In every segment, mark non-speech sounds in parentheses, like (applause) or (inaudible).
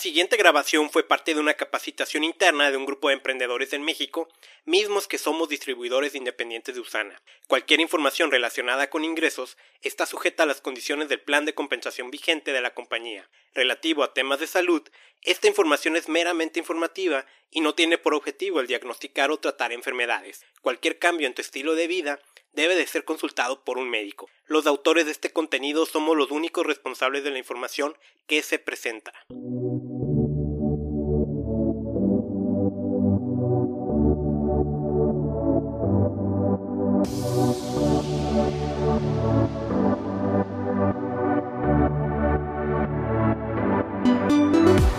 siguiente grabación fue parte de una capacitación interna de un grupo de emprendedores en México, mismos que somos distribuidores independientes de Usana. Cualquier información relacionada con ingresos está sujeta a las condiciones del plan de compensación vigente de la compañía. Relativo a temas de salud, esta información es meramente informativa y no tiene por objetivo el diagnosticar o tratar enfermedades. Cualquier cambio en tu estilo de vida debe de ser consultado por un médico. Los autores de este contenido somos los únicos responsables de la información que se presenta.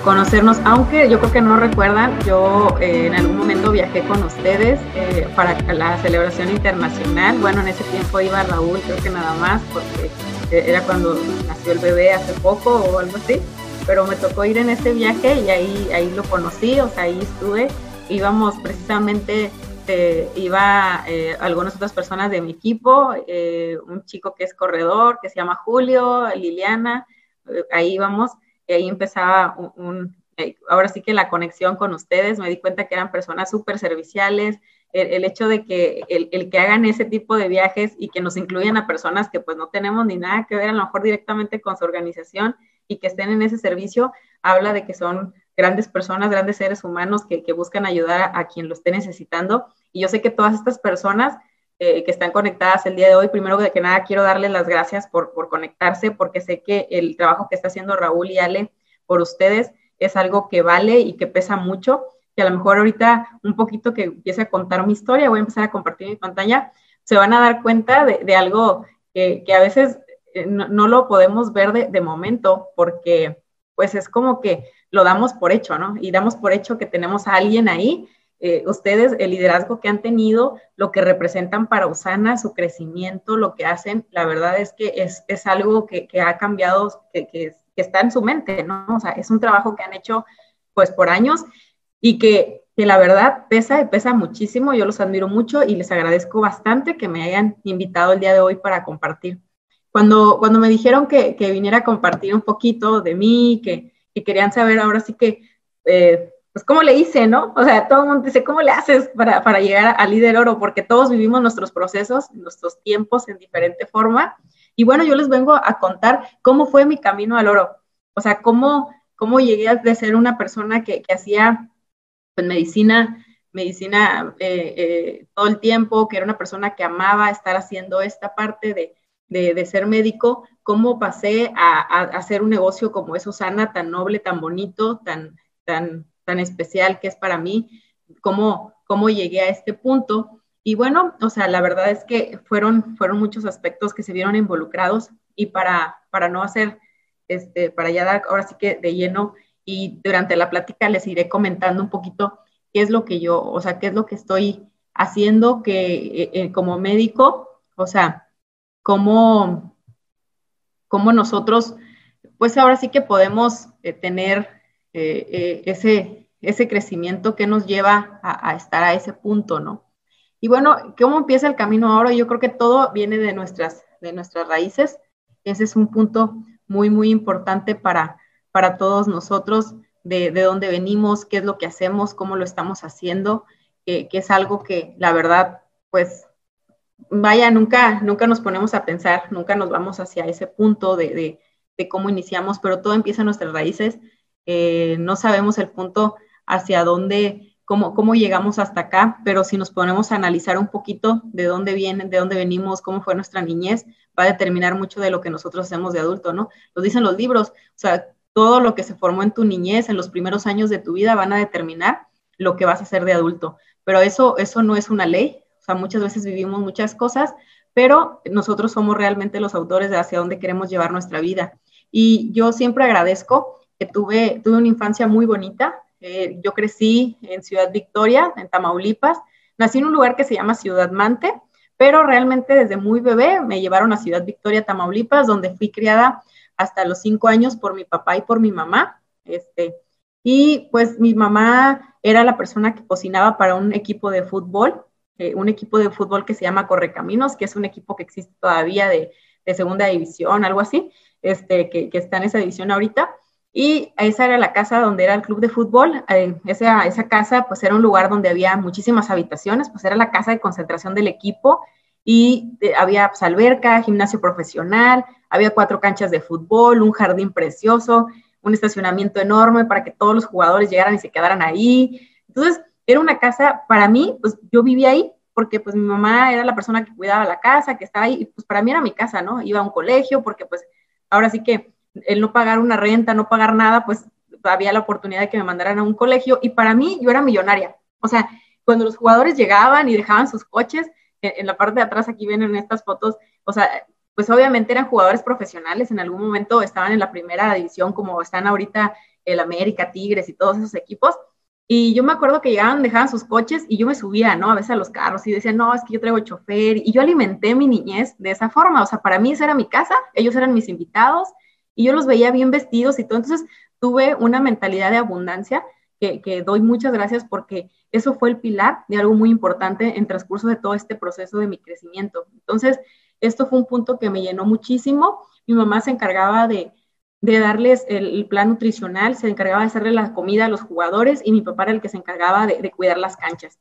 Conocernos, aunque yo creo que no recuerdan, yo eh, en algún momento viajé con ustedes eh, para la celebración internacional. Bueno, en ese tiempo iba Raúl, creo que nada más, porque eh, era cuando nació el bebé hace poco o algo así, pero me tocó ir en ese viaje y ahí, ahí lo conocí, o sea, ahí estuve. Íbamos precisamente, iba algunas otras personas de mi equipo, un chico que es corredor, que se llama Julio, Liliana, ahí íbamos y ahí empezaba un, eh, ahora sí que la conexión con ustedes, me di cuenta que eran personas súper serviciales, el, hecho de que el, que hagan ese tipo de viajes y que nos incluyan a personas que pues no tenemos ni nada que ver a lo mejor directamente con su organización y que estén en ese servicio, habla de que son grandes personas, grandes seres humanos que, buscan ayudar a, quien lo esté necesitando. Y yo sé que todas estas personas eh, que están conectadas el día de hoy, primero que nada quiero darles las gracias por, conectarse, porque sé que el trabajo que está haciendo Raúl y Ale por ustedes es algo que vale y que pesa mucho, que a lo mejor ahorita un poquito que empiece a contar mi historia, voy a empezar a compartir mi pantalla, se van a dar cuenta de, algo que, a veces eh, no, lo podemos ver de, momento, porque pues es como que lo damos por hecho, ¿no? Y damos por hecho que tenemos a alguien ahí, eh, ustedes, el liderazgo que han tenido, lo que representan para Usana, su crecimiento, lo que hacen, la verdad es que es, algo que, ha cambiado, que, que, que está en su mente, ¿no? O sea, es un trabajo que han hecho pues por años y que, que, la verdad pesa y pesa muchísimo. Yo los admiro mucho y les agradezco bastante que me hayan invitado el día de hoy para compartir. Cuando, cuando me dijeron que, que viniera a compartir un poquito de mí, que, que querían saber ahora sí que, eh, pues, ¿cómo le hice, no? O sea, todo el mundo dice, ¿cómo le haces para, para llegar a líder oro? Porque todos vivimos nuestros procesos, nuestros tiempos en diferente forma. Y bueno, yo les vengo a contar cómo fue mi camino al oro. O sea, cómo, cómo llegué a ser una persona que, hacía pues, medicina, medicina eh, eh, todo el tiempo, que era una persona que amaba estar haciendo esta parte de, ser médico, cómo pasé a, hacer un negocio como es Susana, tan noble, tan bonito, tan, tan, tan especial que es para mí, cómo, cómo llegué a este punto. Y bueno, o sea, la verdad es que fueron, fueron muchos aspectos que se vieron involucrados y para, para no hacer, este, para ya dar ahora sí que de lleno y durante la plática les iré comentando un poquito qué es lo que yo, o sea, qué es lo que estoy haciendo que eh, eh, como médico, o sea, cómo, cómo nosotros, pues ahora sí que podemos eh, tener ese, ese crecimiento que nos lleva a estar a ese punto, ¿no? Y bueno, ¿cómo empieza el camino ahora? Yo creo que todo viene de nuestras, de nuestras raíces. Ese es un punto muy, muy importante para, para todos nosotros, de, de dónde venimos, qué es lo que hacemos, cómo lo estamos haciendo, que es algo que la verdad, pues, vaya, nunca, nunca nos ponemos a pensar, nunca nos vamos hacia ese punto de, de, cómo iniciamos, pero todo empieza en nuestras raíces. Eh, no sabemos el punto hacia dónde cómo, llegamos hasta acá, pero si nos ponemos a analizar un poquito de dónde vienen, de dónde venimos, cómo fue nuestra niñez, va a determinar mucho de lo que nosotros hacemos de adulto, ¿no? Lo dicen los libros, o sea, todo lo que se formó en tu niñez, en los primeros años de tu vida, van a determinar lo que vas a hacer de adulto. Pero eso, eso no es una ley, o sea, muchas veces vivimos muchas cosas, pero nosotros somos realmente los autores de hacia dónde queremos llevar nuestra vida. Y yo siempre agradezco que tuve, tuve una infancia muy bonita, eh, yo crecí en Ciudad Victoria, en Tamaulipas. Nací en un lugar que se llama Ciudad Mante, pero realmente desde muy bebé me llevaron a Ciudad Victoria, Tamaulipas, donde fui criada hasta los cinco años por mi papá y por mi mamá. Este, y pues mi mamá era la persona que cocinaba para un equipo de fútbol, eh, un equipo de fútbol que se llama Correcaminos, que es un equipo que existe todavía de, segunda división, algo así, este, que, que, está en esa división ahorita. Y esa era la casa donde era el club de fútbol. Eh, esa, esa casa pues era un lugar donde había muchísimas habitaciones, pues era la casa de concentración del equipo y eh, había pues, alberca, gimnasio profesional, había cuatro canchas de fútbol, un jardín precioso, un estacionamiento enorme para que todos los jugadores llegaran y se quedaran ahí. Entonces, era una casa, para mí, pues yo vivía ahí porque pues mi mamá era la persona que cuidaba la casa, que estaba ahí, pues para mí era mi casa, ¿no? Iba a un colegio porque pues ahora sí que el no pagar una renta, no pagar nada, pues había la oportunidad de que me mandaran a un colegio y para mí yo era millonaria. O sea, cuando los jugadores llegaban y dejaban sus coches, en, la parte de atrás aquí ven en estas fotos, o sea, pues obviamente eran jugadores profesionales, en algún momento estaban en la primera división como están ahorita el América, Tigres y todos esos equipos. Y yo me acuerdo que llegaban, dejaban sus coches y yo me subía, ¿no? A veces a los carros y decía, no, es que yo traigo chofer. Y yo alimenté mi niñez de esa forma. O sea, para mí esa era mi casa, ellos eran mis invitados y yo los veía bien vestidos y. Entonces tuve una mentalidad de abundancia que, doy muchas gracias porque eso fue el pilar de algo muy importante en transcurso de todo este proceso de mi crecimiento. Entonces, esto fue un punto que me llenó muchísimo. Mi mamá se encargaba de, darles el, plan nutricional, se encargaba de hacerle la comida a los jugadores y mi papá era el que se encargaba de, cuidar las canchas.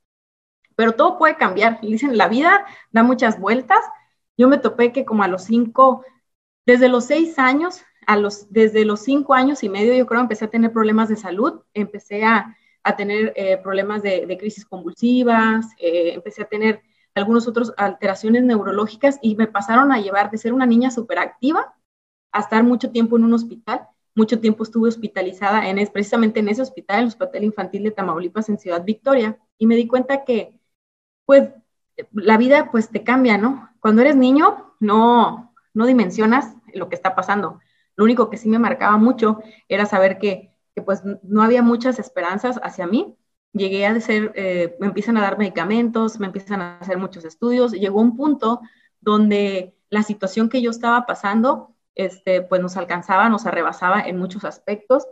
Pero todo puede cambiar. Dicen, la vida da muchas vueltas. Yo me topé que como a los cinco, desde los seis años, a los, desde los cinco años y medio, yo creo, empecé a tener problemas de salud, empecé a, a tener eh, problemas de, crisis convulsivas, eh, empecé a tener algunas otras alteraciones neurológicas y me pasaron a llevar de ser una niña súper activa a estar mucho tiempo en un hospital. Mucho tiempo estuve hospitalizada en, precisamente en ese hospital, el Hospital Infantil de Tamaulipas en Ciudad Victoria, y me di cuenta que, pues, la vida, pues, te cambia, ¿no? Cuando eres niño, no, no dimensionas lo que está pasando. Lo único que sí me marcaba mucho era saber que que pues no había muchas esperanzas hacia mí. Llegué a ser, eh, me empiezan a dar medicamentos, me empiezan a hacer muchos estudios. Llegó un punto donde la situación que yo estaba pasando, este, pues nos alcanzaba, nos arrebasaba en muchos aspectos.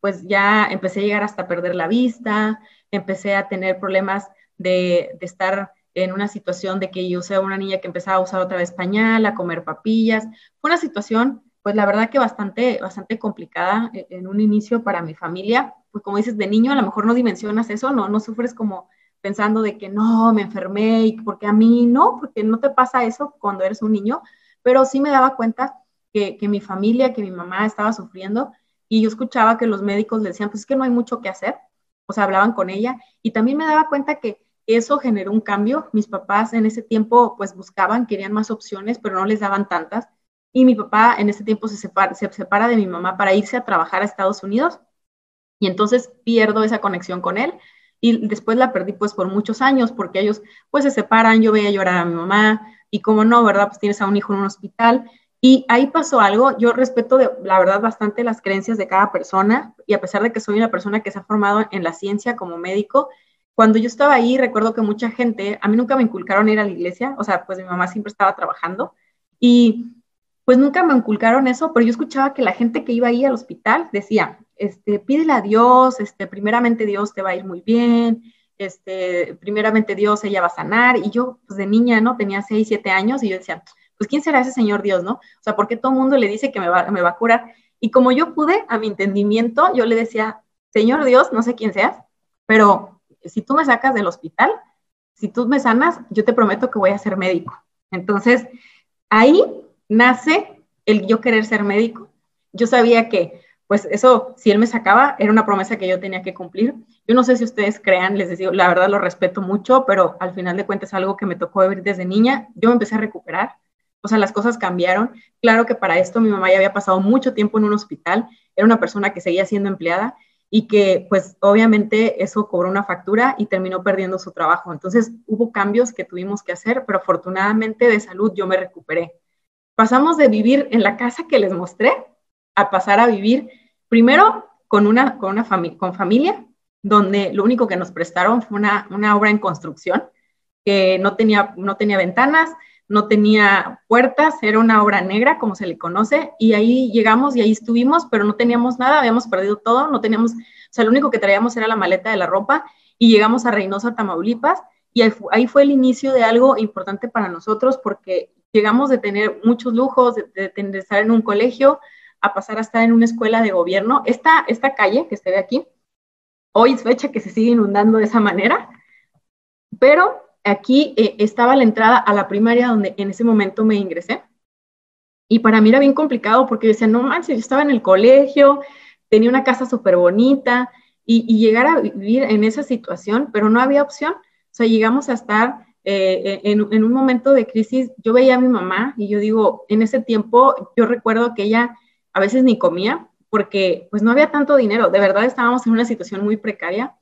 Pues ya empecé a llegar hasta perder la vista, empecé a tener problemas de, de estar en una situación de que yo sea una niña que empezaba a usar otra vez pañal, a comer papillas. Fue una situación pues la verdad que bastante, bastante complicada eh, en un inicio para mi familia, pues como dices, de niño a lo mejor no dimensionas eso, no, no sufres como pensando de que no, me enfermé y porque a mí no, porque no te pasa eso cuando eres un niño, pero sí me daba cuenta que, que mi familia, que mi mamá estaba sufriendo y yo escuchaba que los médicos le decían, pues es que no hay mucho que hacer, o sea, hablaban con ella y también me daba cuenta que eso generó un cambio. Mis papás en ese tiempo pues buscaban, querían más opciones, pero no les daban tantas y mi papá en ese tiempo se separa, se separa de mi mamá para irse a trabajar a Estados Unidos y entonces pierdo esa conexión con él y después la perdí pues por muchos años porque ellos pues se separan, yo veía llorar a mi mamá y como no, ¿verdad? Pues tienes a un hijo en un hospital y ahí pasó algo, yo respeto de, la verdad bastante las creencias de cada persona y a pesar de que soy una persona que se ha formado en la ciencia como médico, cuando yo estaba ahí recuerdo que mucha gente, a mí nunca me inculcaron ir a la iglesia, o sea, pues mi mamá siempre estaba trabajando y pues nunca me inculcaron eso, pero yo escuchaba que la gente que iba ahí al hospital decía, este, pídele a Dios, este, primeramente Dios te va a ir muy bien, este, primeramente Dios ella va a sanar, y yo, pues de niña, ¿no? Tenía 6, 7 años, y yo decía, pues ¿quién será ese Señor Dios, no? O sea, ¿por qué todo el mundo le dice que me va, me va a curar? Y como yo pude, a mi entendimiento, yo le decía, Señor Dios, no sé quién seas, pero si tú me sacas del hospital, si tú me sanas, yo te prometo que voy a ser médico. Entonces, ahí nace el yo querer ser médico. Yo sabía que, pues eso, si él me sacaba, era una promesa que yo tenía que cumplir. Yo no sé si ustedes crean, les digo, la verdad lo respeto mucho, pero al final de cuentas algo que me tocó vivir desde niña. Yo me empecé a recuperar, o sea, las cosas cambiaron. Claro que para esto mi mamá ya había pasado mucho tiempo en un hospital, era una persona que seguía siendo empleada y que pues obviamente eso cobró una factura y terminó perdiendo su trabajo. Entonces hubo cambios que tuvimos que hacer, pero afortunadamente de salud yo me recuperé pasamos de vivir en la casa que les mostré a pasar a vivir primero con una, con una familia, con familia, donde lo único que nos prestaron fue una, una obra en construcción que no tenía, no tenía ventanas, no tenía puertas, era una obra negra, como se le conoce, y ahí llegamos y ahí estuvimos, pero no teníamos nada, habíamos perdido todo, no teníamos, o sea, lo único que traíamos era la maleta de la ropa, y llegamos a Reynosa, Tamaulipas, y ahí, ahí fue el inicio de algo importante para nosotros, porque llegamos de tener muchos lujos, de, estar en un colegio, a pasar a estar en una escuela de gobierno. Esta, esta calle que se ve aquí, hoy es fecha que se sigue inundando de esa manera, pero aquí eh, estaba la entrada a la primaria donde en ese momento me ingresé. Y para mí era bien complicado porque decía, no manches, yo estaba en el colegio, tenía una casa súper bonita y, llegar a vivir en esa situación, pero no había opción. O sea, llegamos a estar eh, en, un momento de crisis. Yo veía a mi mamá y yo digo, en ese tiempo yo recuerdo que ella a veces ni comía porque pues no había tanto dinero. De verdad estábamos en una situación muy precaria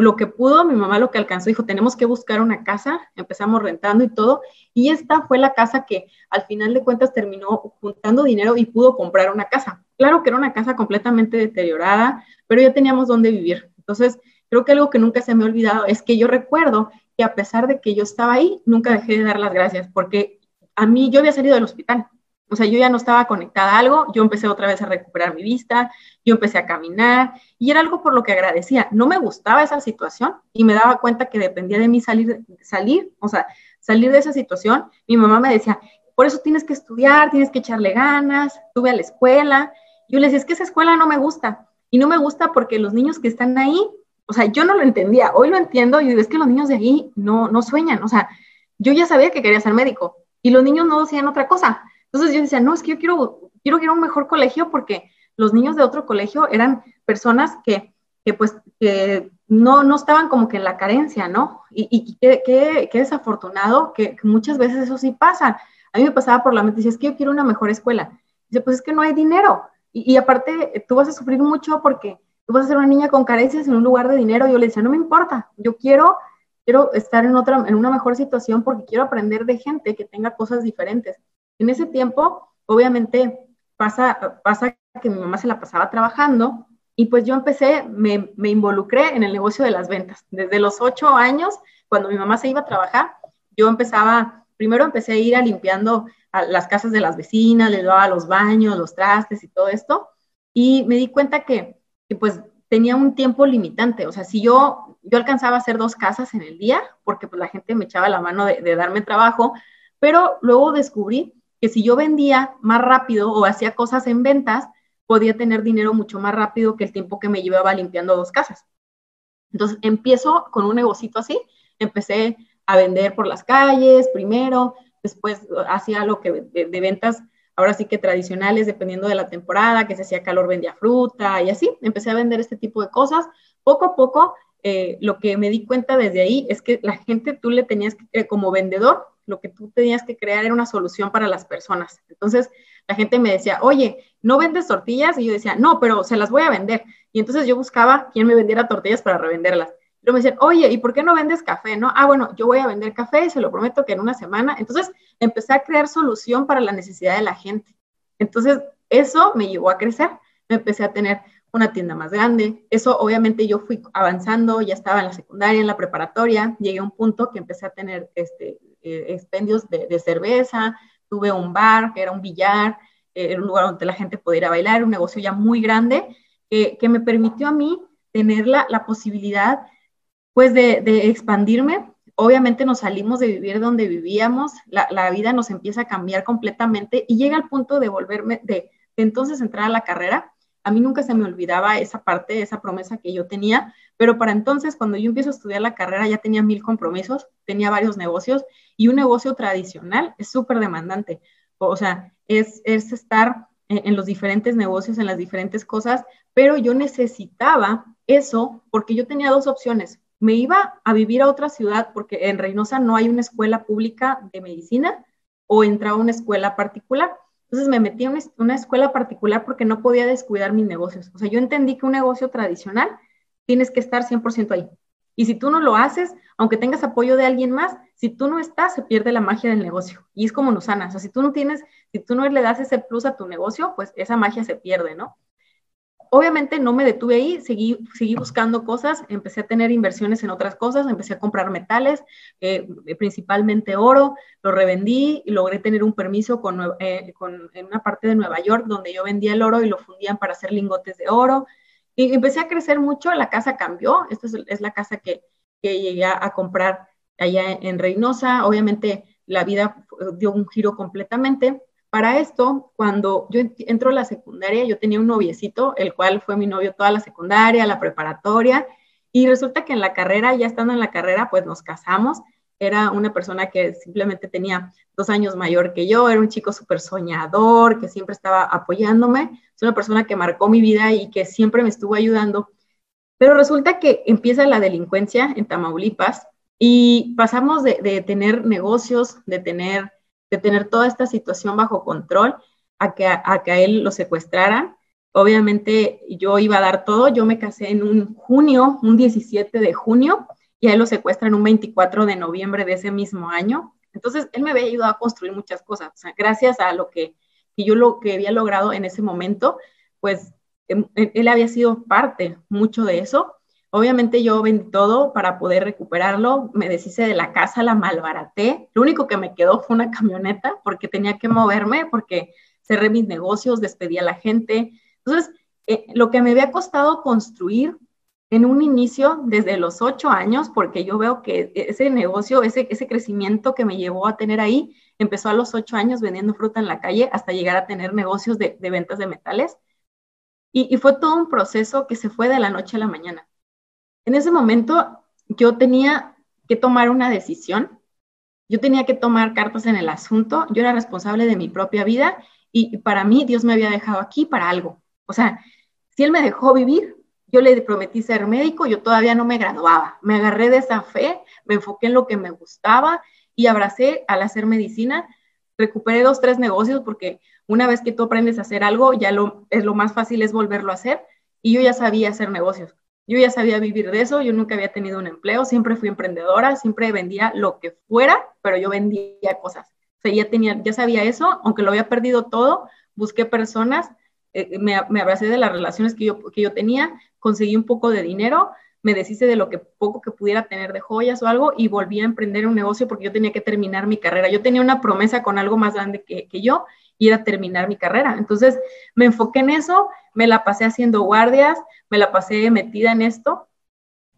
lo que pudo, mi mamá lo que alcanzó, dijo, tenemos que buscar una casa, empezamos rentando y todo, y esta fue la casa que al final de cuentas terminó juntando dinero y pudo comprar una casa. Claro que era una casa completamente deteriorada, pero ya teníamos dónde vivir. Entonces, creo que algo que nunca se me ha olvidado es que yo recuerdo a pesar de que yo estaba ahí, nunca dejé de dar las gracias, porque a mí yo había salido del hospital, o sea, yo ya no estaba conectada a algo, yo empecé otra vez a recuperar mi vista, yo empecé a caminar y era algo por lo que agradecía. No me gustaba esa situación y me daba cuenta que dependía de mí salir, salir, o sea, salir de esa situación. Mi mamá me decía, por eso tienes que estudiar, tienes que echarle ganas, tuve a la escuela. Yo le decía, es que esa escuela no me gusta. Y no me gusta porque los niños que están ahí, o sea, yo no lo entendía, hoy lo entiendo, y es que los niños de ahí no, no sueñan, o sea, yo ya sabía que quería ser médico y los niños no decían otra cosa entonces yo decía, no, es que yo quiero, quiero ir a un mejor colegio porque los niños de otro colegio eran personas que, que pues, que no, no estaban como que en la carencia, ¿no? Y, y qué, qué, desafortunado que, muchas veces eso sí pasa. A mí me pasaba por la mente, decía, es que yo quiero una mejor escuela. Dice, pues es que no hay dinero. Y, y, aparte, tú vas a sufrir mucho porque tú vas a ser una niña con carencias en un lugar de dinero. Yo le decía, no me importa, yo quiero, quiero estar en, otra, en una mejor situación porque quiero aprender de gente que tenga cosas diferentes. En ese tiempo, obviamente, pasa, pasa que mi mamá se la pasaba trabajando y pues yo empecé, me, me involucré en el negocio de las ventas. Desde los ocho años, cuando mi mamá se iba a trabajar, yo empezaba, primero empecé a ir a limpiando a las casas de las vecinas, les daba los baños, los trastes y todo esto. Y me di cuenta que, que pues tenía un tiempo limitante. O sea, si yo, yo alcanzaba a hacer dos casas en el día, porque pues la gente me echaba la mano de, darme trabajo, pero luego descubrí que si yo vendía más rápido o hacía cosas en ventas, podía tener dinero mucho más rápido que el tiempo que me llevaba limpiando dos casas. Entonces empiezo con un negocito así, empecé a vender por las calles primero, después hacía lo que de, ventas, ahora sí que tradicionales, dependiendo de la temporada, que se hacía calor, vendía fruta y así, empecé a vender este tipo de cosas. Poco a poco, eh, lo que me di cuenta desde ahí es que la gente, tú le tenías que, eh, como vendedor, lo que tú tenías que crear era una solución para las personas. Entonces, la gente me decía, oye, ¿no vendes tortillas? Y yo decía, no, pero se las voy a vender. Y entonces yo buscaba quién me vendiera tortillas para revenderlas. Pero me decían, oye, ¿y por qué no vendes café? No, ah, bueno, yo voy a vender café y se lo prometo que en una semana. Entonces, empecé a crear solución para la necesidad de la gente. Entonces, eso me llevó a crecer. Me empecé a tener una tienda más grande. Eso obviamente yo fui avanzando, ya estaba en la secundaria, en la preparatoria, llegué a un punto que empecé a tener este, eh, expendios de, cerveza, tuve un bar, que era un billar, eh, era un lugar donde la gente pudiera bailar, un negocio ya muy grande, que me permitió a mí tener la, la posibilidad, pues, de, expandirme. Obviamente nos salimos de vivir donde vivíamos, la, vida nos empieza a cambiar completamente y llega al punto de volverme, de, entonces entrar a la carrera. A mí nunca se me olvidaba esa parte, esa promesa que yo tenía, pero para entonces, cuando yo empiezo a estudiar la carrera, ya tenía mil compromisos, tenía varios negocios y un negocio tradicional es súper demandante. O sea, es, es estar en, los diferentes negocios, en las diferentes cosas, pero yo necesitaba eso porque yo tenía dos opciones. Me iba a vivir a otra ciudad porque en Reynosa no hay una escuela pública de medicina o entraba a una escuela particular. Entonces me metí a una escuela particular porque no podía descuidar mis negocios. O sea, yo entendí que un negocio tradicional tienes que estar 100% ahí. Y si tú no lo haces, aunque tengas apoyo de alguien más, si tú no estás, se pierde la magia del negocio. Y es como sana. O sea, si tú no tienes, si tú no le das ese plus a tu negocio, pues esa magia se pierde, ¿no? Obviamente no me detuve ahí, seguí, seguí buscando cosas, empecé a tener inversiones en otras cosas, empecé a comprar metales, eh, principalmente oro, lo revendí y logré tener un permiso con, eh, con, en una parte de Nueva York donde yo vendía el oro y lo fundían para hacer lingotes de oro. Y empecé a crecer mucho, la casa cambió, esta es, la casa que, llegué a comprar allá en Reynosa, obviamente la vida dio un giro completamente, para esto, cuando yo entro a la secundaria, yo tenía un noviecito, el cual fue mi novio toda la secundaria, la preparatoria, y resulta que en la carrera, ya estando en la carrera, pues nos casamos. Era una persona que simplemente tenía dos años mayor que yo, era un chico súper soñador, que siempre estaba apoyándome, es una persona que marcó mi vida y que siempre me estuvo ayudando. Pero resulta que empieza la delincuencia en Tamaulipas y pasamos de, de tener negocios, de tener de tener toda esta situación bajo control a que a, que él lo secuestraran. Obviamente yo iba a dar todo, yo me casé en un junio, un 17 de junio, y a él lo secuestran un 24 de noviembre de ese mismo año. Entonces, él me había ayudado a construir muchas cosas. Gracias a lo que, que yo lo que había logrado en ese momento, pues em, él había sido parte mucho de eso. Obviamente yo vendí todo para poder recuperarlo, me deshice de la casa, la malbaraté. Lo único que me quedó fue una camioneta porque tenía que moverme, porque cerré mis negocios, despedí a la gente. Entonces, eh, lo que me había costado construir en un inicio desde los ocho años, porque yo veo que ese negocio, ese crecimiento que me llevó a tener ahí, empezó a los ocho años vendiendo fruta en la calle hasta llegar a tener negocios de, ventas de metales. y fue todo un proceso que se fue de la noche a la mañana en ese momento yo tenía que tomar una decisión, yo tenía que tomar cartas en el asunto, yo era responsable de mi propia vida y para mí Dios me había dejado aquí para algo. O sea, si Él me dejó vivir, yo le prometí ser médico, yo todavía no me graduaba, me agarré de esa fe, me enfoqué en lo que me gustaba y abracé al hacer medicina. Recuperé dos, tres negocios porque una vez que tú aprendes a hacer algo, ya lo, es lo más fácil es volverlo a hacer y yo ya sabía hacer negocios. Yo ya sabía vivir de eso, yo nunca había tenido un empleo, siempre fui emprendedora, siempre vendía lo que fuera, pero yo vendía cosas. O sea, ya, tenía, ya sabía eso, aunque lo había perdido todo, busqué personas, eh, me, me, abracé de las relaciones que yo, que yo tenía, conseguí un poco de dinero, me deshice de lo que poco que pudiera tener de joyas o algo y volví a emprender un negocio porque yo tenía que terminar mi carrera. Yo tenía una promesa con algo más grande que, que yo y era terminar mi carrera. Entonces me enfoqué en eso, me la pasé haciendo guardias, me la pasé metida en esto.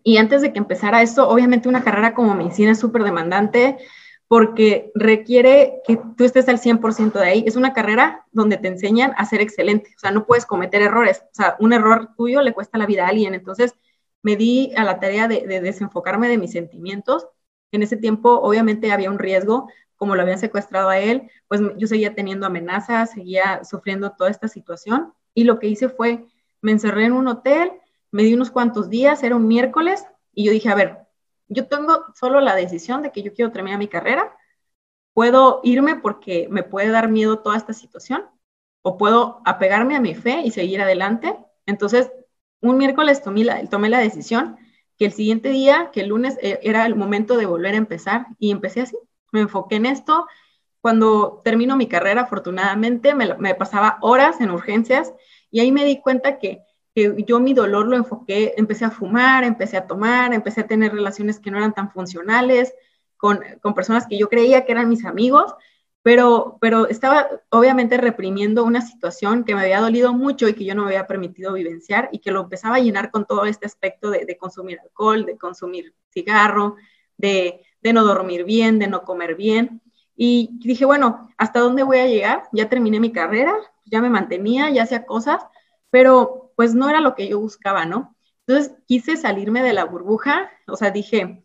Y antes de que empezara esto, obviamente una carrera como medicina es súper demandante porque requiere que tú estés al 100% de ahí. Es una carrera donde te enseñan a ser excelente, o sea, no puedes cometer errores. O sea, un error tuyo le cuesta la vida a alguien. Entonces, me di a la tarea de, de desenfocarme de mis sentimientos. En ese tiempo, obviamente, había un riesgo como lo habían secuestrado a él, pues yo seguía teniendo amenazas, seguía sufriendo toda esta situación. Y lo que hice fue, me encerré en un hotel, me di unos cuantos días, era un miércoles, y yo dije, a ver, yo tengo solo la decisión de que yo quiero terminar mi carrera, puedo irme porque me puede dar miedo toda esta situación, o puedo apegarme a mi fe y seguir adelante. Entonces, un miércoles tomé la, tomé la decisión que el siguiente día, que el lunes eh, era el momento de volver a empezar, y empecé así me enfoqué en esto. Cuando termino mi carrera, afortunadamente, me, pasaba horas en urgencias y ahí me di cuenta que, yo mi dolor lo enfoqué, empecé a fumar, empecé a tomar, empecé a tener relaciones que no eran tan funcionales con, personas que yo creía que eran mis amigos, pero, pero estaba obviamente reprimiendo una situación que me había dolido mucho y que yo no me había permitido vivenciar y que lo empezaba a llenar con todo este aspecto de consumir alcohol, de consumir cigarro, de, de no dormir bien, de no comer bien. Y dije, bueno, ¿hasta dónde voy a llegar? Ya terminé mi carrera, ya me mantenía, ya hacía cosas, pero pues no era lo que yo buscaba, ¿no? Entonces quise salirme de la burbuja, o sea, dije,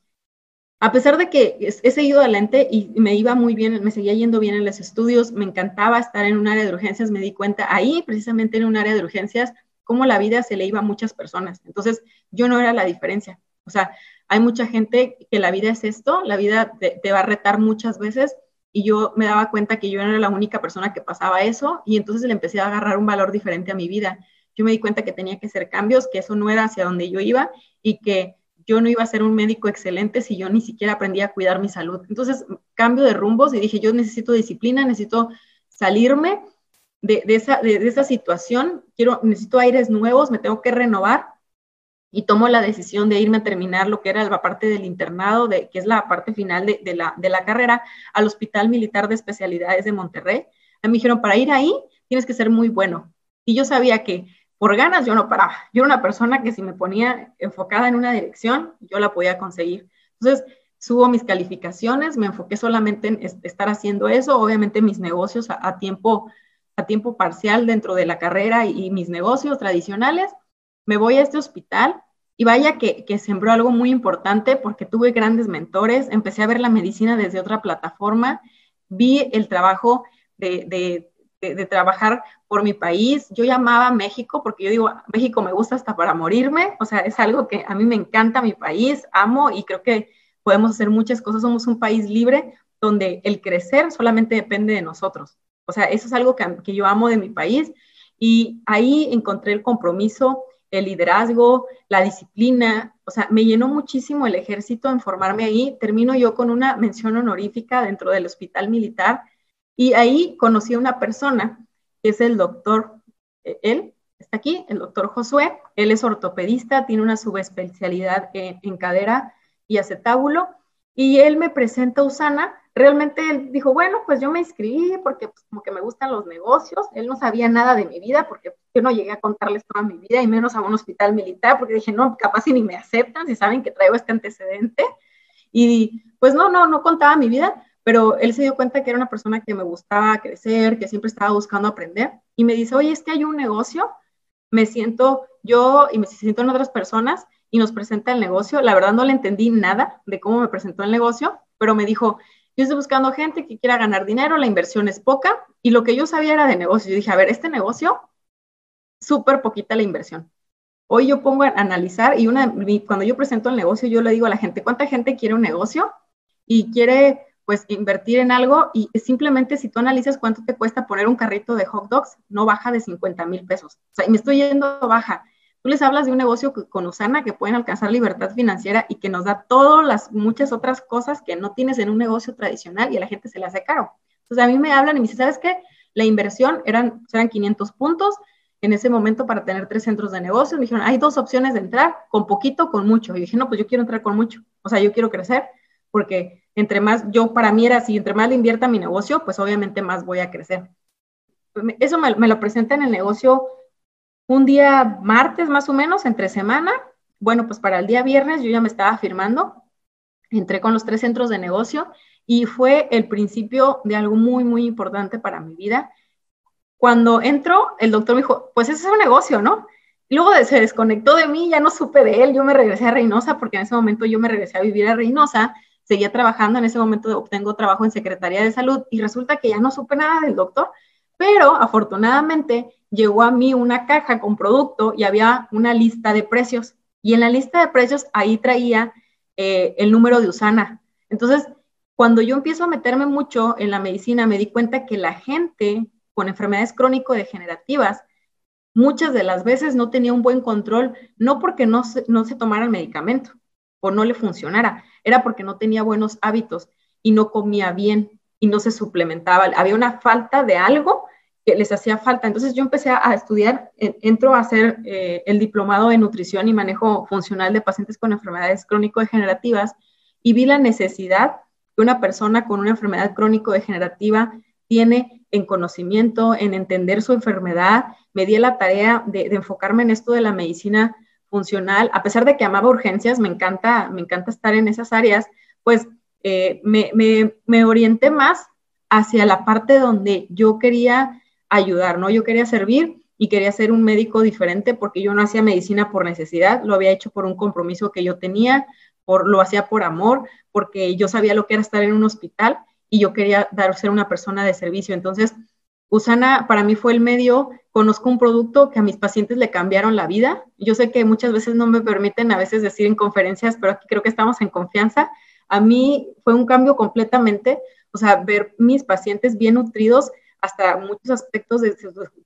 a pesar de que he seguido adelante y me iba muy bien, me seguía yendo bien en los estudios, me encantaba estar en un área de urgencias, me di cuenta ahí, precisamente en un área de urgencias, cómo la vida se le iba a muchas personas. Entonces, yo no era la diferencia. O sea, hay mucha gente que la vida es esto, la vida te, va a retar muchas veces y yo me daba cuenta que yo no era la única persona que pasaba eso y entonces le empecé a agarrar un valor diferente a mi vida. Yo me di cuenta que tenía que hacer cambios, que eso no era hacia donde yo iba y que yo no iba a ser un médico excelente si yo ni siquiera aprendía a cuidar mi salud. Entonces, cambio de rumbos y dije, yo necesito disciplina, necesito salirme de, esa, situación, quiero, necesito aires nuevos, me tengo que renovar y tomo la decisión de irme a terminar lo que era la parte del internado, de, que es la parte final de, la, carrera, al Hospital Militar de Especialidades de Monterrey. Me dijeron, para ir ahí tienes que ser muy bueno. Y yo sabía que por ganas yo no paraba. Yo era una persona que si me ponía enfocada en una dirección, yo la podía conseguir. Entonces, subo mis calificaciones, me enfoqué solamente en estar haciendo eso, obviamente mis negocios a, tiempo, a tiempo parcial dentro de la carrera y, mis negocios tradicionales, me voy a este hospital y vaya que, que, sembró algo muy importante porque tuve grandes mentores, empecé a ver la medicina desde otra plataforma, vi el trabajo de, de, trabajar por mi país. Yo llamaba México porque yo digo, México me gusta hasta para morirme, o sea, es algo que a mí me encanta mi país, amo y creo que podemos hacer muchas cosas, somos un país libre donde el crecer solamente depende de nosotros. O sea, eso es algo que, que yo amo de mi país y ahí encontré el compromiso, el liderazgo, la disciplina, o sea, me llenó muchísimo el ejército en formarme ahí. Termino yo con una mención honorífica dentro del hospital militar y ahí conocí a una persona, que es el doctor, eh, él está aquí, el doctor Josué, él es ortopedista, tiene una subespecialidad en, cadera y acetábulo, y él me presenta a Usana, realmente él dijo, bueno, pues yo me inscribí porque pues, como que me gustan los negocios, él no sabía nada de mi vida porque yo no llegué a contarles toda mi vida y menos a un hospital militar porque dije, no, capaz si ni me aceptan, si saben que traigo este antecedente. Y pues no, no, no contaba mi vida, pero él se dio cuenta que era una persona que me gustaba crecer, que siempre estaba buscando aprender, y me dice, oye, es que hay un negocio, me siento yo y me siento en otras personas, y nos presenta el negocio. La verdad no le entendí nada de cómo me presentó el negocio, pero me dijo, yo estoy buscando gente que quiera ganar dinero, la inversión es poca, y lo que yo sabía era de negocio. Yo dije, a ver, este negocio, súper poquita la inversión. Hoy yo pongo a analizar y una, cuando yo presento el negocio, yo le digo a la gente, ¿cuánta gente quiere un negocio? Y quiere pues invertir en algo y simplemente si tú analizas cuánto te cuesta poner un carrito de hot dogs, no baja de 50 mil pesos. O sea, y me estoy yendo baja. Tú les hablas de un negocio con Usana que pueden alcanzar libertad financiera y que nos da todas las muchas otras cosas que no tienes en un negocio tradicional y a la gente se le hace caro. Entonces a mí me hablan y me dicen, ¿sabes qué? La inversión eran, eran 500 puntos en ese momento para tener tres centros de negocio. Me dijeron, hay dos opciones de entrar, con poquito, con mucho. Y dije, no, pues yo quiero entrar con mucho. O sea, yo quiero crecer porque entre más, yo para mí era así, entre más le invierta mi negocio, pues obviamente más voy a crecer. Eso me, lo presenta en el negocio un día martes más o menos, entre semana. Bueno, pues para el día viernes yo ya me estaba firmando, entré con los tres centros de negocio y fue el principio de algo muy, muy importante para mi vida. Cuando entró, el doctor me dijo, pues ese es un negocio, ¿no? Luego se desconectó de mí, ya no supe de él, yo me regresé a Reynosa porque en ese momento yo me regresé a vivir a Reynosa seguía trabajando, en ese momento obtengo trabajo en Secretaría de Salud y resulta que ya no supe nada del doctor, pero afortunadamente llegó a mí una caja con producto y había una lista de precios y en la lista de precios ahí traía eh, el número de Usana. Entonces, cuando yo empiezo a meterme mucho en la medicina, me di cuenta que la gente con enfermedades crónico-degenerativas muchas de las veces no tenía un buen control, no porque no se, no se tomara el medicamento o no le funcionara, era porque no tenía buenos hábitos y no comía bien y no se suplementaba. Había una falta de algo que les hacía falta. Entonces yo empecé a, estudiar, entro a hacer eh, el diplomado de nutrición y manejo funcional de pacientes con enfermedades crónico-degenerativas y vi la necesidad que una persona con una enfermedad crónico-degenerativa tiene en conocimiento, en entender su enfermedad. Me di la tarea de, de enfocarme en esto de la medicina funcional, a pesar de que amaba urgencias, me encanta, me encanta estar en esas áreas, pues eh, me, me, orienté más hacia la parte donde yo quería ayudar, ¿no? Yo quería servir y quería ser un médico diferente porque yo no hacía medicina por necesidad, lo había hecho por un compromiso que yo tenía, por, lo hacía por amor, porque yo sabía lo que era estar en un hospital y yo quería dar, ser una persona de servicio. Entonces, Usana para mí fue el medio, conozco un producto que a mis pacientes le cambiaron la vida. Yo sé que muchas veces no me permiten a veces decir en conferencias, pero aquí creo que estamos en confianza. A mí fue un cambio completamente, o sea, ver mis pacientes bien nutridos, hasta muchos aspectos de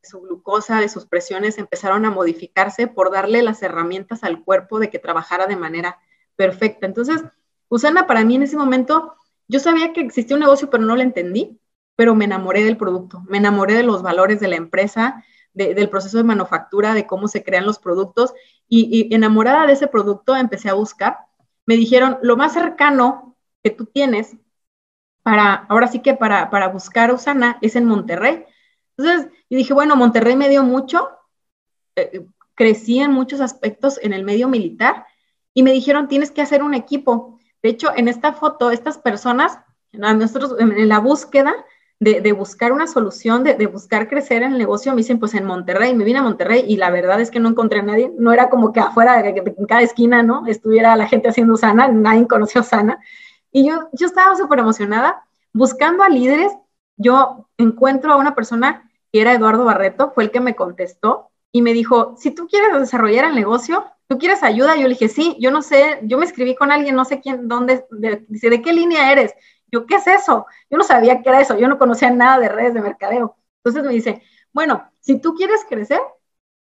su, glucosa, de sus presiones empezaron a modificarse por darle las herramientas al cuerpo de que trabajara de manera perfecta. Entonces, Usana para mí en ese momento, yo sabía que existía un negocio, pero no lo entendí pero me enamoré del producto, me enamoré de los valores de la empresa, del proceso de manufactura, de cómo se crean los productos y, enamorada de ese producto empecé a buscar. Me dijeron, lo más cercano que tú tienes para, ahora sí que para, para buscar Usana es en Monterrey. Entonces, y dije, bueno, Monterrey me dio mucho, eh, crecí en muchos aspectos en el medio militar y me dijeron, tienes que hacer un equipo De hecho, en esta foto, estas personas, nosotros en la búsqueda de, buscar una solución, de, buscar crecer en el negocio, me dicen, pues en Monterrey, me vine a Monterrey y la verdad es que no encontré a nadie, no era como que afuera, en cada esquina, ¿no? Estuviera la gente haciendo Sana, nadie conoció Sana. Y yo, yo estaba súper emocionada, buscando a líderes, yo encuentro a una persona que era Eduardo Barreto, fue el que me contestó y me dijo, si tú quieres desarrollar el negocio, ¿tú quieres ayuda? Yo le dije, sí, yo no sé, yo me escribí con alguien, no sé quién, dónde, dice, ¿de qué línea eres? Yo, ¿qué es eso? Yo no sabía qué era eso, yo no conocía nada de redes de mercadeo. Entonces me dice, bueno, si tú quieres crecer,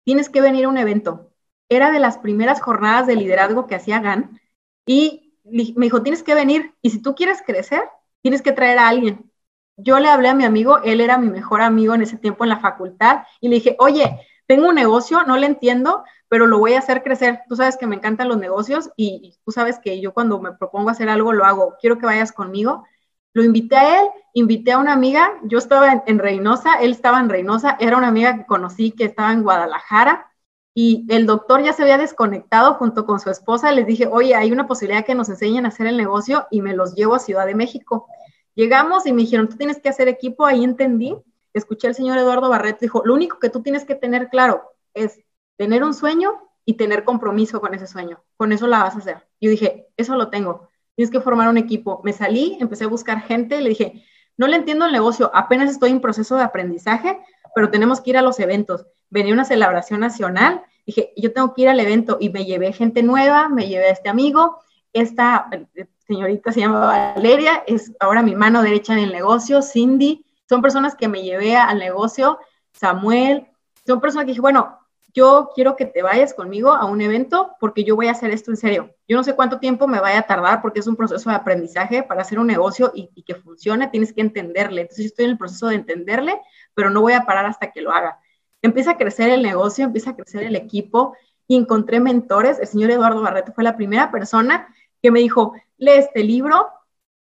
tienes que venir a un evento. Era de las primeras jornadas de liderazgo que hacía GAN y me dijo, tienes que venir y si tú quieres crecer, tienes que traer a alguien. Yo le hablé a mi amigo, él era mi mejor amigo en ese tiempo en la facultad y le dije, oye, tengo un negocio, no le entiendo, pero lo voy a hacer crecer. Tú sabes que me encantan los negocios y, tú sabes que yo cuando me propongo hacer algo lo hago. Quiero que vayas conmigo. Lo invité a él, invité a una amiga, yo estaba en, Reynosa, él estaba en Reynosa, era una amiga que conocí que estaba en Guadalajara y el doctor ya se había desconectado junto con su esposa. Les dije, oye, hay una posibilidad que nos enseñen a hacer el negocio y me los llevo a Ciudad de México. Llegamos y me dijeron, tú tienes que hacer equipo, ahí entendí. Escuché al señor Eduardo Barreto, dijo, lo único que tú tienes que tener claro es tener un sueño y tener compromiso con ese sueño. Con eso la vas a hacer. Yo dije, eso lo tengo tienes que formar un equipo. Me salí, empecé a buscar gente, le dije, no le entiendo el negocio, apenas estoy en proceso de aprendizaje, pero tenemos que ir a los eventos. Venía una celebración nacional, dije, yo tengo que ir al evento y me llevé gente nueva, me llevé a este amigo, esta eh, señorita se llama Valeria, es ahora mi mano derecha en el negocio, Cindy, son personas que me llevé al negocio, Samuel, son personas que dije, bueno, yo quiero que te vayas conmigo a un evento porque yo voy a hacer esto en serio. Yo no sé cuánto tiempo me vaya a tardar porque es un proceso de aprendizaje para hacer un negocio y, que funcione, tienes que entenderle. Entonces yo estoy en el proceso de entenderle, pero no voy a parar hasta que lo haga. Empieza a crecer el negocio, empieza a crecer el equipo y encontré mentores. El señor Eduardo Barreto fue la primera persona que me dijo, lee este libro,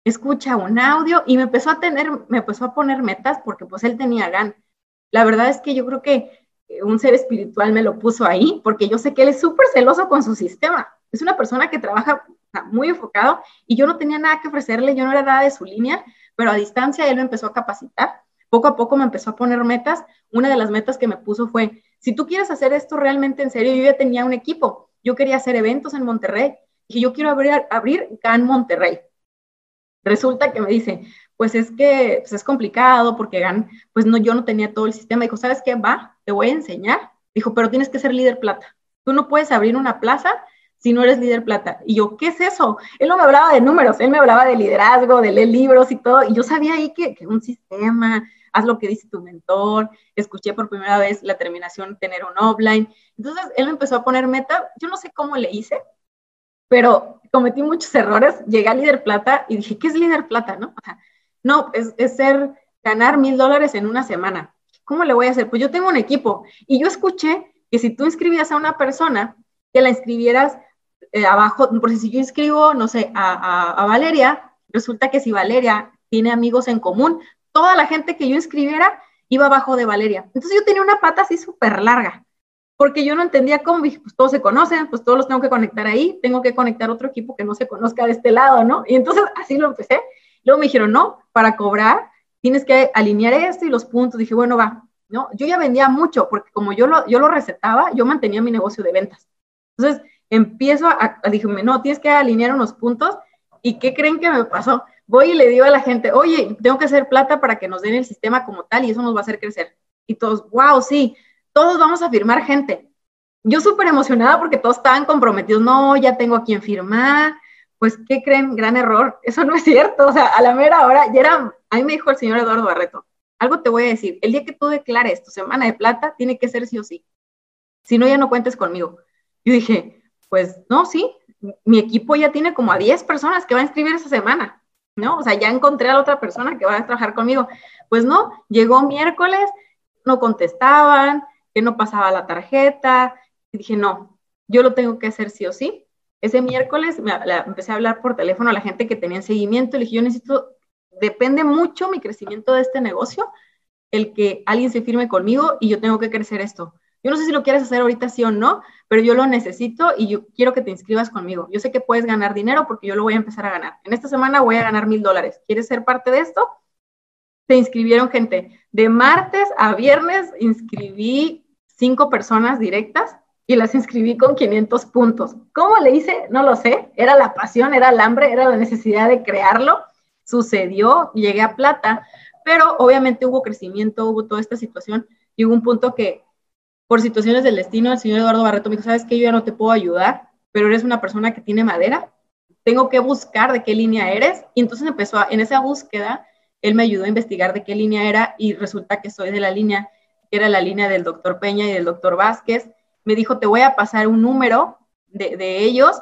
escucha un audio y me empezó a tener, me empezó a poner metas porque pues él tenía gan. La verdad es que yo creo que un ser espiritual me lo puso ahí, porque yo sé que él es súper celoso con su sistema. Es una persona que trabaja muy enfocado y yo no tenía nada que ofrecerle, yo no era nada de su línea, pero a distancia él me empezó a capacitar. Poco a poco me empezó a poner metas. Una de las metas que me puso fue, si tú quieres hacer esto realmente en serio, yo ya tenía un equipo, yo quería hacer eventos en Monterrey y yo quiero abrir, abrir GAN Monterrey. Resulta que me dice, pues es que pues es complicado porque GAN, pues no, yo no tenía todo el sistema. Dijo, ¿sabes qué? Va, te voy a enseñar. Dijo, pero tienes que ser líder plata. Tú no puedes abrir una plaza si no eres líder plata. Y yo, ¿qué es eso? Él no me hablaba de números, él me hablaba de liderazgo, de leer libros y todo. Y yo sabía ahí que, un sistema, haz lo que dice tu mentor. Escuché por primera vez la terminación tener un offline. Entonces él me empezó a poner meta. Yo no sé cómo le hice, pero cometí muchos errores. Llegué a líder plata y dije, ¿qué es líder plata? ¿No? No, es, ser, ganar mil dólares en una semana. ¿Cómo le voy a hacer? Pues yo tengo un equipo y yo escuché que si tú inscribías a una persona, que la inscribieras eh, abajo, por si yo inscribo, no sé, a, Valeria, resulta que si Valeria tiene amigos en común, toda la gente que yo inscribiera iba abajo de Valeria. Entonces yo tenía una pata así súper larga, porque yo no entendía cómo, pues todos se conocen, pues todos los tengo que conectar ahí, tengo que conectar otro equipo que no se conozca de este lado, ¿no? Y entonces así lo empecé. Luego me dijeron, no, para cobrar tienes que alinear esto y los puntos. Dije, bueno, va, ¿no? Yo ya vendía mucho, porque como yo lo, yo lo recetaba, yo mantenía mi negocio de ventas. Entonces, empiezo a, a dije, no, tienes que alinear unos puntos. ¿Y qué creen que me pasó? Voy y le digo a la gente, oye, tengo que hacer plata para que nos den el sistema como tal y eso nos va a hacer crecer. Y todos, wow, sí, todos vamos a firmar gente. Yo súper emocionada porque todos estaban comprometidos, no, ya tengo a quien firmar, pues, ¿qué creen? Gran error. (laughs) Eso no es cierto. O sea, a la mera hora, ya era, a mí me dijo el señor Eduardo Barreto, algo te voy a decir, el día que tú declares tu semana de plata, tiene que ser sí o sí. Si no, ya no cuentes conmigo. Yo dije, pues, no, sí, mi equipo ya tiene como a 10 personas que van a inscribir esa semana, ¿no? O sea, ya encontré a la otra persona que va a trabajar conmigo. Pues no, llegó miércoles, no contestaban, que no pasaba la tarjeta. Y dije, no, yo lo tengo que hacer sí o sí. Ese miércoles me, empecé a hablar por teléfono a la gente que tenía seguimiento. Le dije, yo necesito, depende mucho mi crecimiento de este negocio, el que alguien se firme conmigo y yo tengo que crecer esto. yo no sé si lo quieres hacer ahorita sí o no, pero yo lo necesito y yo quiero que te inscribas conmigo. Yo sé que puedes ganar dinero porque yo lo voy a empezar a ganar. En esta semana voy a ganar mil dólares. ¿Quieres ser parte de esto? Se inscribieron gente. De martes a viernes inscribí cinco personas directas y las inscribí con 500 puntos. ¿Cómo le hice? No lo sé. Era la pasión, era el hambre, era la necesidad de crearlo. Sucedió, llegué a plata, pero obviamente hubo crecimiento, hubo toda esta situación y hubo un punto que por situaciones del destino el señor Eduardo Barreto me dijo, sabes que yo ya no te puedo ayudar, pero eres una persona que tiene madera, tengo que buscar de qué línea eres. Y entonces empezó en esa búsqueda, él me ayudó a investigar de qué línea era y resulta que soy de la línea, que era la línea del doctor Peña y del doctor Vázquez me dijo, te voy a pasar un número de, ellos.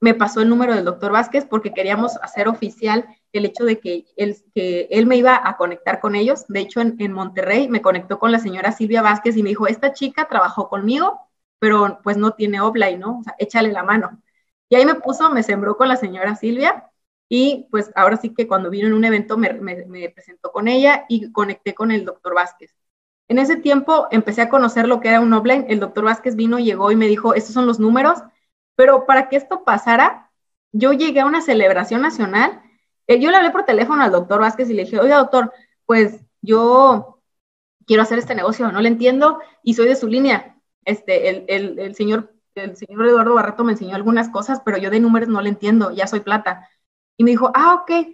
Me pasó el número del doctor Vázquez porque queríamos hacer oficial el hecho de que él, que él me iba a conectar con ellos. De hecho, en, en, Monterrey me conectó con la señora Silvia Vázquez y me dijo, esta chica trabajó conmigo, pero pues no tiene offline, ¿no? O sea, échale la mano. Y ahí me puso, me sembró con la señora Silvia y pues ahora sí que cuando vino en un evento me, me presentó con ella y conecté con el doctor Vázquez. En ese tiempo empecé a conocer lo que era un offline. El doctor Vázquez vino, llegó y me dijo, estos son los números, pero para que esto pasara, yo llegué a una celebración nacional. Eh, yo le hablé por teléfono al doctor Vázquez y le dije, oiga, doctor, pues yo quiero hacer este negocio, no le entiendo y soy de su línea. Este, el, señor, el señor Eduardo Barreto me enseñó algunas cosas, pero yo de números no le entiendo, ya soy plata. Y me dijo, ah, ok.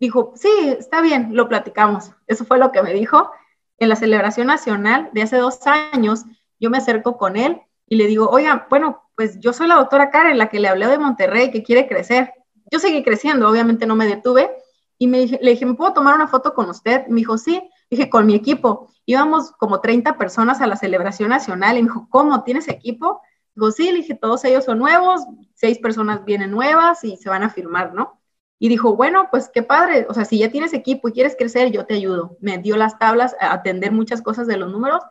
Dijo, sí, está bien, lo platicamos. Eso fue lo que me dijo en la celebración nacional de hace dos años, yo me acerco con él y le digo, oiga, bueno, pues yo soy la doctora Karen, la que le hablé de Monterrey, que quiere crecer. Yo seguí creciendo, obviamente no me detuve, y me le dije, ¿me puedo tomar una foto con usted? Me dijo, sí. Dije, con mi equipo. Íbamos como 30 personas a la celebración nacional, y me dijo, ¿cómo? ¿Tienes equipo? Digo, sí, le dije, todos ellos son nuevos, seis personas vienen nuevas y se van a firmar, ¿no? Y dijo, bueno, pues qué padre, o sea, si ya tienes equipo y quieres crecer, yo te ayudo. Me dio las tablas a atender muchas cosas de los números,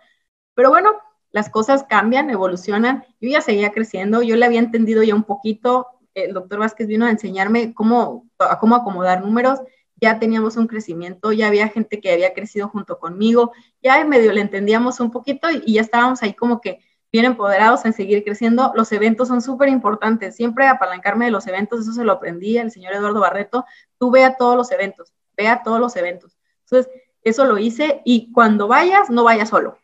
pero bueno, las cosas cambian, evolucionan. Yo ya seguía creciendo, yo le había entendido ya un poquito. El doctor Vázquez vino a enseñarme cómo, cómo acomodar números. Ya teníamos un crecimiento, ya había gente que había crecido junto conmigo, ya medio le entendíamos un poquito y ya estábamos ahí como que bien empoderados en seguir creciendo. Los eventos son súper importantes. Siempre apalancarme de los eventos, eso se lo aprendí al señor Eduardo Barreto. Tú ve a todos los eventos, ve a todos los eventos. Entonces, eso lo hice y cuando vayas, no vayas solo.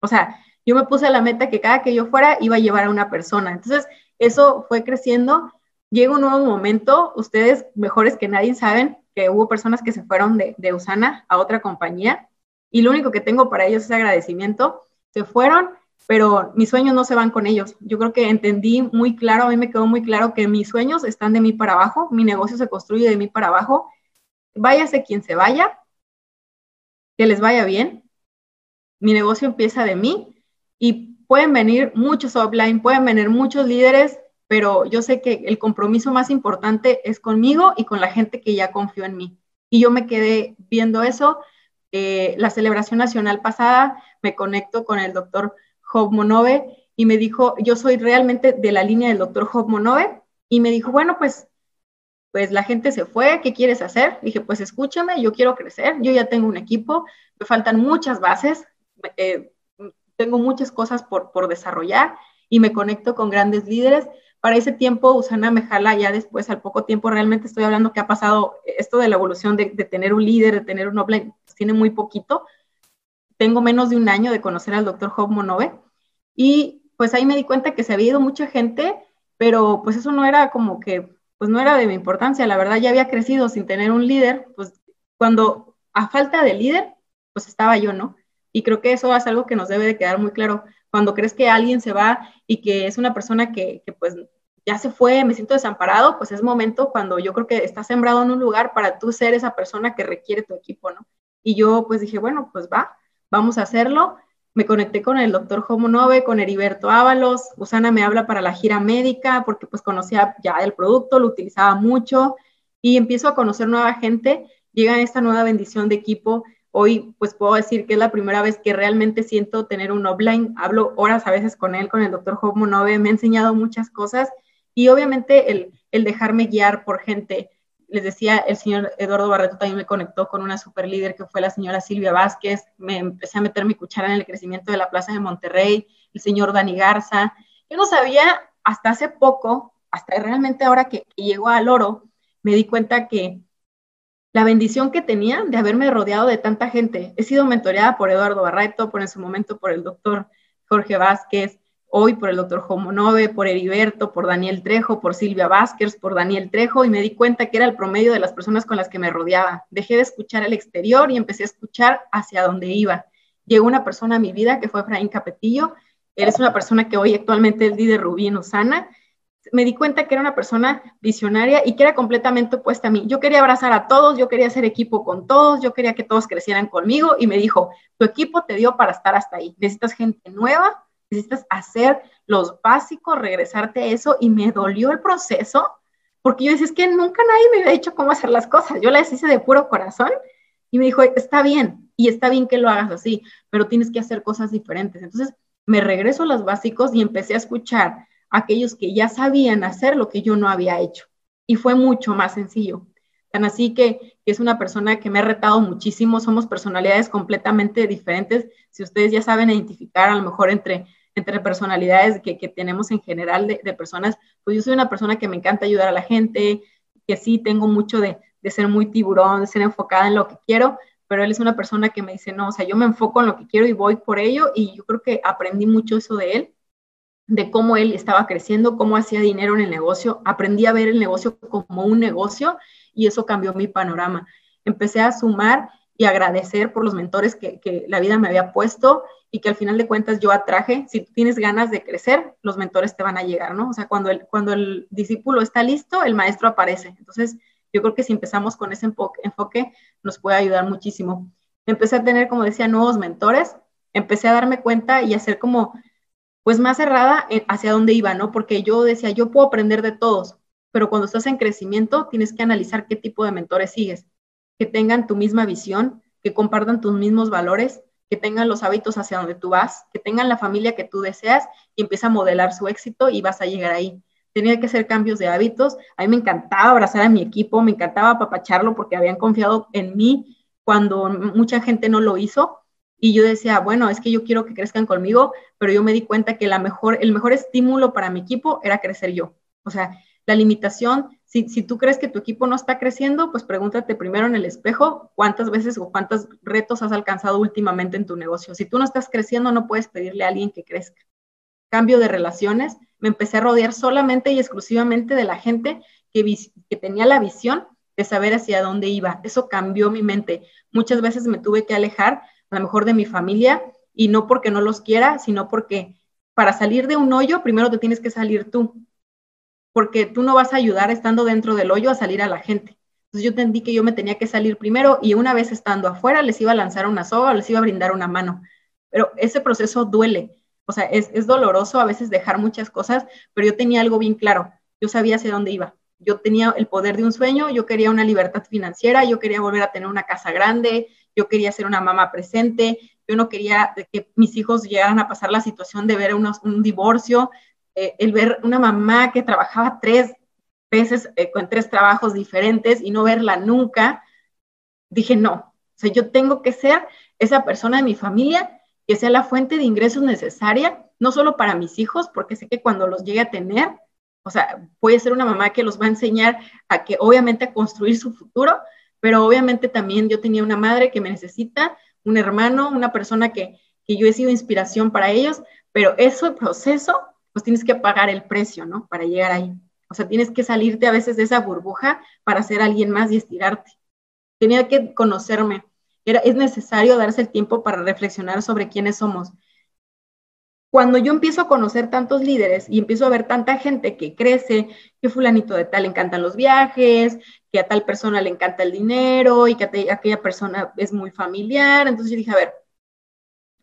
O sea, yo me puse la meta que cada que yo fuera iba a llevar a una persona. Entonces, eso fue creciendo. Llega un nuevo momento, ustedes mejores que nadie saben que hubo personas que se fueron de, de Usana a otra compañía y lo único que tengo para ellos es agradecimiento. Se fueron, pero mis sueños no se van con ellos. Yo creo que entendí muy claro, a mí me quedó muy claro que mis sueños están de mí para abajo, mi negocio se construye de mí para abajo. Váyase quien se vaya, que les vaya bien. Mi negocio empieza de mí y pueden venir muchos offline, pueden venir muchos líderes, pero yo sé que el compromiso más importante es conmigo y con la gente que ya confió en mí. Y yo me quedé viendo eso. Eh, la celebración nacional pasada me conecto con el doctor Job Monove y me dijo, yo soy realmente de la línea del doctor Job Monove y me dijo, bueno, pues, pues la gente se fue, ¿qué quieres hacer? Dije, pues escúchame, yo quiero crecer, yo ya tengo un equipo, me faltan muchas bases, eh, tengo muchas cosas por, por desarrollar y me conecto con grandes líderes. Para ese tiempo, Usana me jala ya después, al poco tiempo, realmente estoy hablando que ha pasado esto de la evolución de, tener un líder, de tener un offline, pues tiene muy poquito, tengo menos de un año de conocer al doctor Job Monove y pues ahí me di cuenta que se había ido mucha gente, pero pues eso no era como que, pues no era de mi importancia, la verdad ya había crecido sin tener un líder, pues cuando a falta de líder, pues estaba yo, ¿no? Y creo que eso es algo que nos debe de quedar muy claro. Cuando crees que alguien se va y que es una persona que, que pues ya se fue, me siento desamparado, pues es momento cuando yo creo que estás sembrado en un lugar para tú ser esa persona que requiere tu equipo, ¿no? Y yo pues dije, bueno, pues va, vamos a hacerlo. Me conecté con el doctor Nove, con Heriberto Ábalos. Usana me habla para la gira médica porque pues conocía ya el producto, lo utilizaba mucho y empiezo a conocer nueva gente. Llega esta nueva bendición de equipo. Hoy pues puedo decir que es la primera vez que realmente siento tener un offline. Hablo horas a veces con él, con el doctor Nove. Me ha enseñado muchas cosas y obviamente el, el dejarme guiar por gente les decía, el señor Eduardo Barreto también me conectó con una super líder que fue la señora Silvia Vázquez, me empecé a meter mi cuchara en el crecimiento de la Plaza de Monterrey, el señor Dani Garza. Yo no sabía hasta hace poco, hasta realmente ahora que, que llegó al oro, me di cuenta que la bendición que tenía de haberme rodeado de tanta gente. He sido mentoreada por Eduardo Barreto, por en su momento por el doctor Jorge Vázquez, hoy por el doctor Jomonove, por Heriberto, por Daniel Trejo, por Silvia Vázquez, por Daniel Trejo, y me di cuenta que era el promedio de las personas con las que me rodeaba. Dejé de escuchar al exterior y empecé a escuchar hacia dónde iba. Llegó una persona a mi vida que fue Efraín Capetillo. Él es una persona que hoy actualmente es líder Rubí en Usana. Me di cuenta que era una persona visionaria y que era completamente opuesta a mí. Yo quería abrazar a todos, yo quería hacer equipo con todos, yo quería que todos crecieran conmigo y me dijo, tu equipo te dio para estar hasta ahí. Necesitas gente nueva, necesitas hacer los básicos, regresarte a eso y me dolió el proceso porque yo decía, es que nunca nadie me había dicho cómo hacer las cosas, yo las hice de puro corazón y me dijo, está bien y está bien que lo hagas así, pero tienes que hacer cosas diferentes. Entonces me regreso a los básicos y empecé a escuchar a aquellos que ya sabían hacer lo que yo no había hecho y fue mucho más sencillo. Tan así que, es una persona que me ha retado muchísimo, somos personalidades completamente diferentes. Si ustedes ya saben identificar a lo mejor entre entre personalidades que, que tenemos en general de, de, personas, pues yo soy una persona que me encanta ayudar a la gente, que sí tengo mucho de, de ser muy tiburón, de ser enfocada en lo que quiero, pero él es una persona que me dice, no, o sea, yo me enfoco en lo que quiero y voy por ello, y yo creo que aprendí mucho eso de él, de cómo él estaba creciendo, cómo hacía dinero en el negocio, aprendí a ver el negocio como un negocio y eso cambió mi panorama. Empecé a sumar y agradecer por los mentores que, que la vida me había puesto y que al final de cuentas yo atraje, si tú tienes ganas de crecer, los mentores te van a llegar, ¿no? O sea, cuando el, cuando el discípulo está listo, el maestro aparece. Entonces, yo creo que si empezamos con ese enfoque, nos puede ayudar muchísimo. Empecé a tener, como decía, nuevos mentores, empecé a darme cuenta y a ser como, pues más cerrada hacia dónde iba, ¿no? Porque yo decía, yo puedo aprender de todos, pero cuando estás en crecimiento tienes que analizar qué tipo de mentores sigues, que tengan tu misma visión, que compartan tus mismos valores que tengan los hábitos hacia donde tú vas, que tengan la familia que tú deseas y empieza a modelar su éxito y vas a llegar ahí. Tenía que hacer cambios de hábitos. A mí me encantaba abrazar a mi equipo, me encantaba apapacharlo porque habían confiado en mí cuando mucha gente no lo hizo. Y yo decía, bueno, es que yo quiero que crezcan conmigo, pero yo me di cuenta que la mejor, el mejor estímulo para mi equipo era crecer yo. O sea, la limitación si, tú crees que tu equipo no está creciendo, pues pregúntate primero en el espejo cuántas veces o cuántos retos has alcanzado últimamente en tu negocio. Si tú no estás creciendo, no puedes pedirle a alguien que crezca. Cambio de relaciones, me empecé a rodear solamente y exclusivamente de la gente que, que tenía la visión de saber hacia dónde iba. Eso cambió mi mente. Muchas veces me tuve que alejar a lo mejor de mi familia y no porque no los quiera, sino porque para salir de un hoyo primero te tienes que salir tú porque tú no vas a ayudar estando dentro del hoyo a salir a la gente. Entonces yo entendí que yo me tenía que salir primero y una vez estando afuera les iba a lanzar una soga, les iba a brindar una mano. Pero ese proceso duele, o sea, es, doloroso a veces dejar muchas cosas, pero yo tenía algo bien claro, yo sabía hacia dónde iba. Yo tenía el poder de un sueño, yo quería una libertad financiera, yo quería volver a tener una casa grande, yo quería ser una mamá presente, yo no quería que mis hijos llegaran a pasar la situación de ver un divorcio, eh, el ver una mamá que trabajaba tres veces eh, con tres trabajos diferentes y no verla nunca, dije, no, o sea, yo tengo que ser esa persona de mi familia que sea la fuente de ingresos necesaria, no solo para mis hijos, porque sé que cuando los llegue a tener, o sea, puede ser una mamá que los va a enseñar a que obviamente a construir su futuro, pero obviamente también yo tenía una madre que me necesita, un hermano, una persona que, que yo he sido inspiración para ellos, pero ese proceso pues tienes que pagar el precio, ¿no? Para llegar ahí. O sea, tienes que salirte a veces de esa burbuja para ser alguien más y estirarte. Tenía que conocerme. Era, es necesario darse el tiempo para reflexionar sobre quiénes somos. Cuando yo empiezo a conocer tantos líderes y empiezo a ver tanta gente que crece, que fulanito de tal le encantan los viajes, que a tal persona le encanta el dinero y que a aquella persona es muy familiar, entonces yo dije, a ver,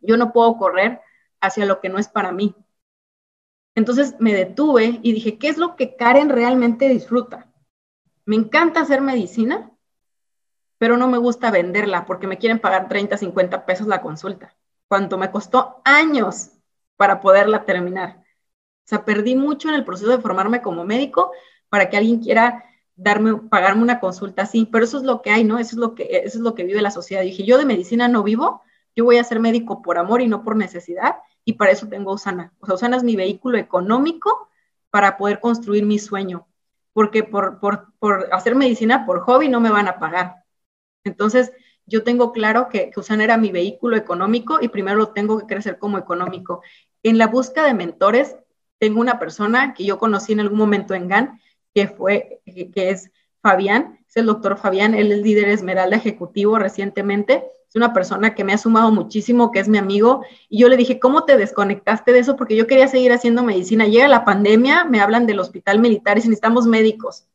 yo no puedo correr hacia lo que no es para mí. Entonces me detuve y dije, ¿qué es lo que Karen realmente disfruta? Me encanta hacer medicina, pero no me gusta venderla porque me quieren pagar 30, 50 pesos la consulta, cuanto me costó años para poderla terminar. O sea, perdí mucho en el proceso de formarme como médico para que alguien quiera darme, pagarme una consulta así, pero eso es lo que hay, ¿no? Eso es lo que, eso es lo que vive la sociedad. dije, yo de medicina no vivo, yo voy a ser médico por amor y no por necesidad, y para eso tengo Usana. O sea, Usana es mi vehículo económico para poder construir mi sueño, porque por, por, por hacer medicina por hobby no me van a pagar. Entonces, yo tengo claro que, que Usana era mi vehículo económico y primero lo tengo que crecer como económico. En la búsqueda de mentores, tengo una persona que yo conocí en algún momento en GAN, que fue, que es Fabián, es el doctor Fabián, él es líder Esmeralda Ejecutivo recientemente, es una persona que me ha sumado muchísimo, que es mi amigo, y yo le dije, ¿cómo te desconectaste de eso? Porque yo quería seguir haciendo medicina. Llega la pandemia, me hablan del hospital militar y necesitamos médicos.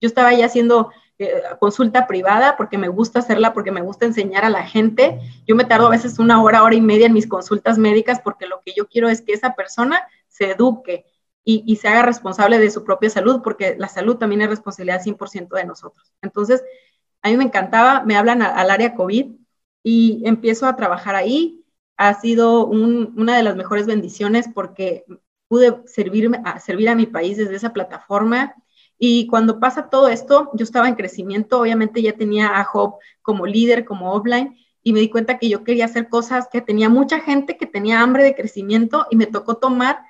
Yo estaba ya haciendo eh, consulta privada porque me gusta hacerla, porque me gusta enseñar a la gente. Yo me tardo a veces una hora, hora y media en mis consultas médicas porque lo que yo quiero es que esa persona se eduque, y, se haga responsable de su propia salud, porque la salud también es responsabilidad 100% de nosotros. Entonces, a mí me encantaba, me hablan al área COVID y empiezo a trabajar ahí. Ha sido una de las mejores bendiciones porque pude servirme, servir a mi país desde esa plataforma. Y cuando pasa todo esto, yo estaba en crecimiento, obviamente ya tenía a Hope como líder, como offline, y me di cuenta que yo quería hacer cosas, que tenía mucha gente que tenía hambre de crecimiento y me tocó tomar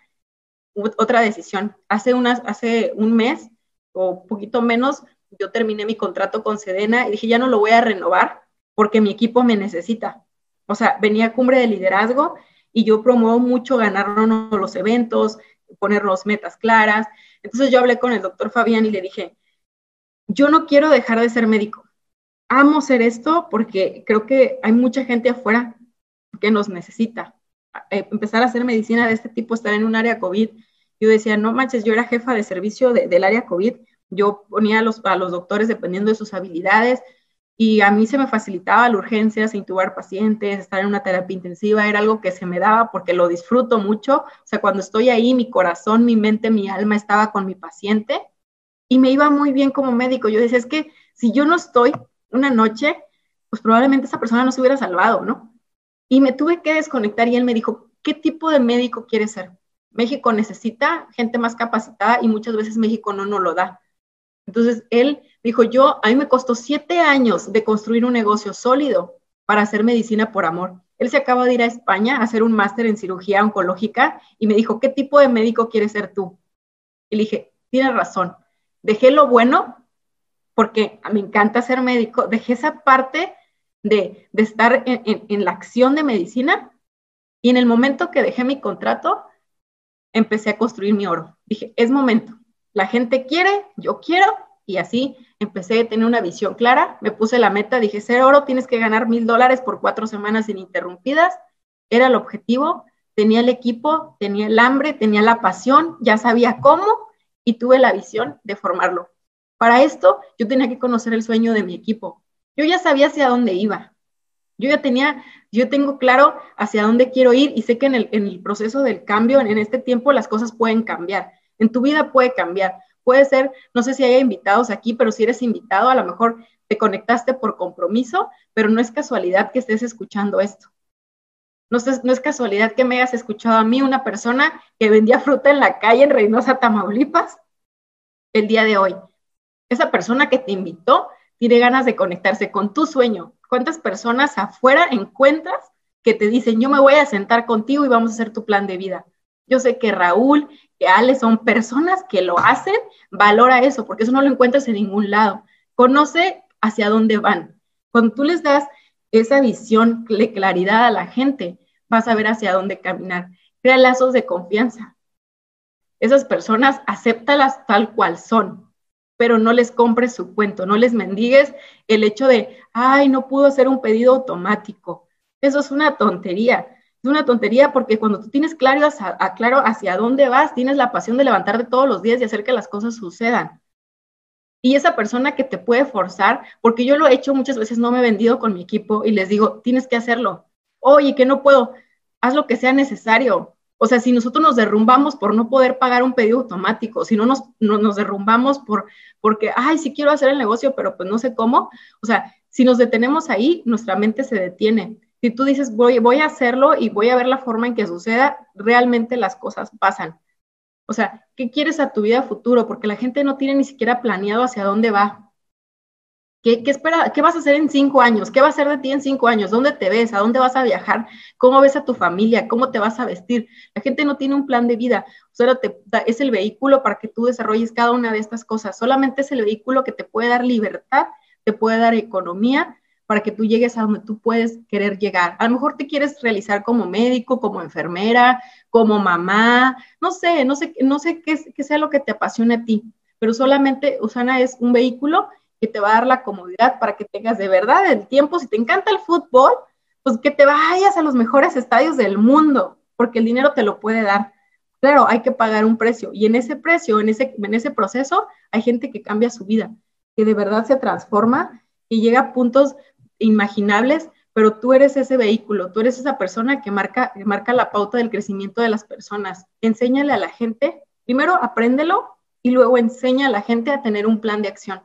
otra decisión. Hace, unas, hace un mes o poquito menos, yo terminé mi contrato con Sedena y dije, ya no lo voy a renovar porque mi equipo me necesita. O sea, venía cumbre de liderazgo y yo promuevo mucho ganarnos los eventos, ponernos metas claras. Entonces yo hablé con el doctor Fabián y le dije, yo no quiero dejar de ser médico. Amo ser esto porque creo que hay mucha gente afuera que nos necesita. Eh, empezar a hacer medicina de este tipo, estar en un área COVID, yo decía, no manches, yo era jefa de servicio del área COVID, yo ponía a los, a los doctores dependiendo de sus habilidades y a mí se me facilitaba la urgencia, intubar pacientes, estar en una terapia intensiva, era algo que se me daba porque lo disfruto mucho, o sea, cuando estoy ahí, mi corazón, mi mente, mi alma estaba con mi paciente y me iba muy bien como médico. Yo decía, es que si yo no estoy una noche, pues probablemente esa persona no se hubiera salvado, ¿no? Y me tuve que desconectar y él me dijo, ¿qué tipo de médico quieres ser? México necesita gente más capacitada y muchas veces México no nos lo da. Entonces él dijo, yo, a mí me costó siete años de construir un negocio sólido para hacer medicina por amor. Él se acaba de ir a España a hacer un máster en cirugía oncológica y me dijo, ¿qué tipo de médico quieres ser tú? Y le dije, tienes razón, dejé lo bueno porque me encanta ser médico, dejé esa parte de, estar en, la acción de medicina y en el momento que dejé mi contrato, empecé a construir mi oro. Dije, es momento, la gente quiere, yo quiero, y así empecé a tener una visión clara, me puse la meta, dije, ser oro tienes que ganar mil dólares por cuatro semanas ininterrumpidas, era el objetivo, tenía el equipo, tenía el hambre, tenía la pasión, ya sabía cómo y tuve la visión de formarlo. Para esto yo tenía que conocer el sueño de mi equipo, yo ya sabía hacia dónde iba. Yo ya tenía, yo tengo claro hacia dónde quiero ir y sé que en el, proceso del cambio, en, este tiempo, las cosas pueden cambiar. En tu vida puede cambiar. Puede ser, no sé si haya invitados aquí, pero si eres invitado, a lo mejor te conectaste por compromiso, pero no es casualidad que estés escuchando esto. No es, no es casualidad que me hayas escuchado a mí, una persona que vendía fruta en la calle en Reynosa, Tamaulipas, el día de hoy. Esa persona que te invitó tiene ganas de conectarse con tu sueño. ¿Cuántas personas afuera encuentras que te dicen, yo me voy a sentar contigo y vamos a hacer tu plan de vida? Yo sé que Raúl, que Ale son personas que lo hacen, valora eso, porque eso no lo encuentras en ningún lado. Conoce hacia dónde van. Cuando tú les das esa visión, claridad a la gente, vas a ver hacia dónde caminar. Crea lazos de confianza. Esas personas, acéptalas tal cual son pero no les compres su cuento, no les mendigues el hecho de, ay, no pudo hacer un pedido automático. Eso es una tontería. Es una tontería porque cuando tú tienes claro hacia, claro hacia dónde vas, tienes la pasión de levantarte todos los días y hacer que las cosas sucedan. Y esa persona que te puede forzar, porque yo lo he hecho muchas veces, no me he vendido con mi equipo y les digo, tienes que hacerlo. Oye, que no puedo, haz lo que sea necesario. O sea, si nosotros nos derrumbamos por no poder pagar un pedido automático, si no nos, nos derrumbamos por, porque, ay, sí quiero hacer el negocio, pero pues no sé cómo, o sea, si nos detenemos ahí, nuestra mente se detiene. Si tú dices, voy, voy a hacerlo y voy a ver la forma en que suceda, realmente las cosas pasan. O sea, ¿qué quieres a tu vida futuro? Porque la gente no tiene ni siquiera planeado hacia dónde va. ¿Qué, espera, ¿Qué vas a hacer en cinco años? ¿Qué va a ser de ti en cinco años? ¿Dónde te ves? ¿A dónde vas a viajar? ¿Cómo ves a tu familia? ¿Cómo te vas a vestir? La gente no tiene un plan de vida. Solo te, es el vehículo para que tú desarrolles cada una de estas cosas. Solamente es el vehículo que te puede dar libertad, te puede dar economía para que tú llegues a donde tú puedes querer llegar. A lo mejor te quieres realizar como médico, como enfermera, como mamá, no sé, no sé, no sé qué, qué sea lo que te apasione a ti, pero solamente Usana es un vehículo que te va a dar la comodidad para que tengas de verdad el tiempo. Si te encanta el fútbol, pues que te vayas a los mejores estadios del mundo, porque el dinero te lo puede dar. Claro, hay que pagar un precio y en ese precio, en ese, en ese proceso, hay gente que cambia su vida, que de verdad se transforma y llega a puntos imaginables, pero tú eres ese vehículo, tú eres esa persona que marca, que marca la pauta del crecimiento de las personas. Enséñale a la gente, primero apréndelo y luego enseña a la gente a tener un plan de acción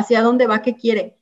hacia dónde va, qué quiere.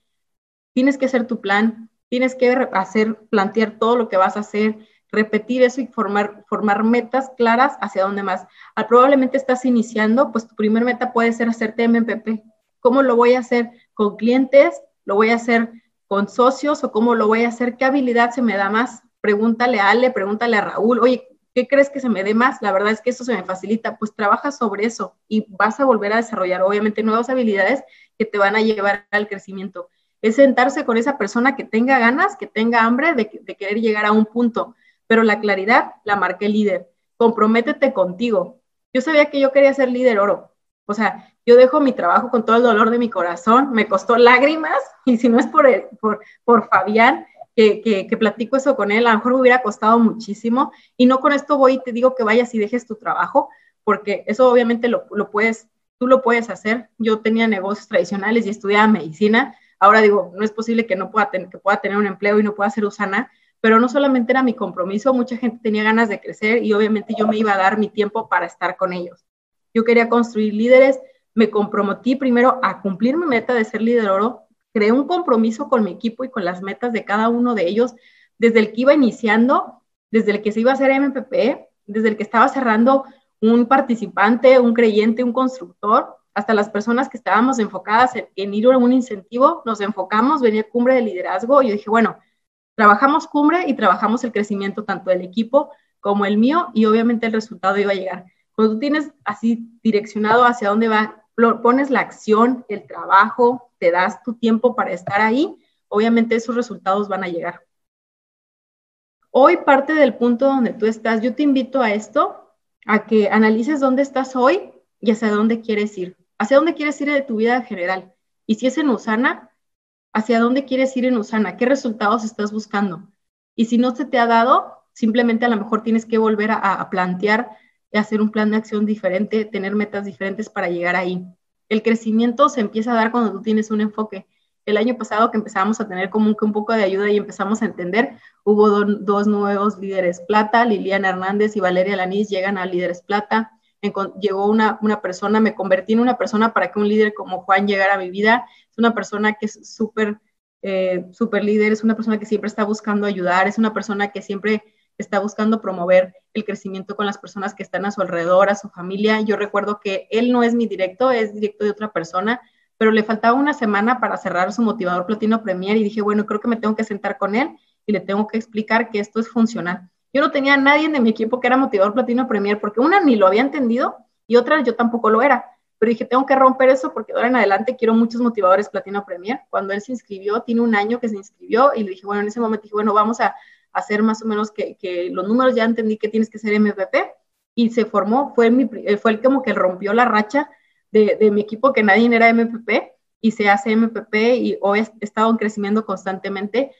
Tienes que hacer tu plan, tienes que hacer, plantear todo lo que vas a hacer, repetir eso y formar, formar metas claras hacia dónde más. Al, ah, probablemente estás iniciando, pues tu primer meta puede ser hacerte MPP. ¿Cómo lo voy a hacer? ¿Con clientes? ¿Lo voy a hacer con socios? ¿O cómo lo voy a hacer? ¿Qué habilidad se me da más? Pregúntale a Ale, pregúntale a Raúl, oye, ¿qué crees que se me dé más? La verdad es que eso se me facilita. Pues trabaja sobre eso y vas a volver a desarrollar, obviamente, nuevas habilidades que te van a llevar al crecimiento. Es sentarse con esa persona que tenga ganas, que tenga hambre de, querer llegar a un punto, pero la claridad la marqué líder. Comprométete contigo. Yo sabía que yo quería ser líder oro. O sea, yo dejo mi trabajo con todo el dolor de mi corazón, me costó lágrimas, y si no es por, por, por Fabián, que, que, platico eso con él, a lo mejor me hubiera costado muchísimo, y no con esto voy y te digo que vayas y dejes tu trabajo, porque eso obviamente lo, lo puedes tú lo puedes hacer. Yo tenía negocios tradicionales y estudiaba medicina. Ahora digo, no es posible que no pueda, tener, que pueda tener un empleo y no pueda ser Usana, pero no solamente era mi compromiso, mucha gente tenía ganas de crecer y obviamente yo me iba a dar mi tiempo para estar con ellos. Yo quería construir líderes, me comprometí primero a cumplir mi meta de ser líder oro, creé un compromiso con mi equipo y con las metas de cada uno de ellos, desde el que iba iniciando, desde el que se iba a hacer MPP, desde el que estaba cerrando un participante, un creyente, un constructor, hasta las personas que estábamos enfocadas en, ir a un incentivo, nos enfocamos, venía cumbre de liderazgo y yo dije, bueno, trabajamos cumbre y trabajamos el crecimiento tanto del equipo como el mío y obviamente el resultado iba a llegar. Cuando tú tienes así direccionado hacia dónde va, pones la acción, el trabajo, te das tu tiempo para estar ahí, obviamente esos resultados van a llegar. Hoy parte del punto donde tú estás, yo te invito a esto, a que analices dónde estás hoy y hacia dónde quieres ir. Hacia dónde quieres ir de tu vida en general. Y si es en Usana, hacia dónde quieres ir en Usana, qué resultados estás buscando. Y si no se te ha dado, simplemente a lo mejor tienes que volver a, a plantear, hacer un plan de acción diferente, tener metas diferentes para llegar ahí. El crecimiento se empieza a dar cuando tú tienes un enfoque el año pasado que empezamos a tener como un poco de ayuda y empezamos a entender, hubo dos nuevos líderes plata, Liliana Hernández y Valeria Lanís llegan a líderes plata. llegó una, una persona, me convertí en una persona para que un líder como Juan llegara a mi vida. Es una persona que es súper, eh, súper líder, es una persona que siempre está buscando ayudar, es una persona que siempre está buscando promover el crecimiento con las personas que están a su alrededor, a su familia. Yo recuerdo que él no es mi directo, es directo de otra persona, pero le faltaba una semana para cerrar su motivador Platino Premier y dije, bueno, creo que me tengo que sentar con él y le tengo que explicar que esto es funcional. Yo no tenía a nadie de mi equipo que era motivador Platino Premier porque una ni lo había entendido y otra yo tampoco lo era. Pero dije, tengo que romper eso porque ahora en adelante quiero muchos motivadores Platino Premier. Cuando él se inscribió, tiene un año que se inscribió y le dije, bueno, en ese momento dije, bueno, vamos a hacer más o menos que, que los números, ya entendí que tienes que ser MVP y se formó, fue, mi, fue el como que rompió la racha de, mi equipo que nadie era MPP y se hace MPP y hoy he estado en crecimiento constantemente.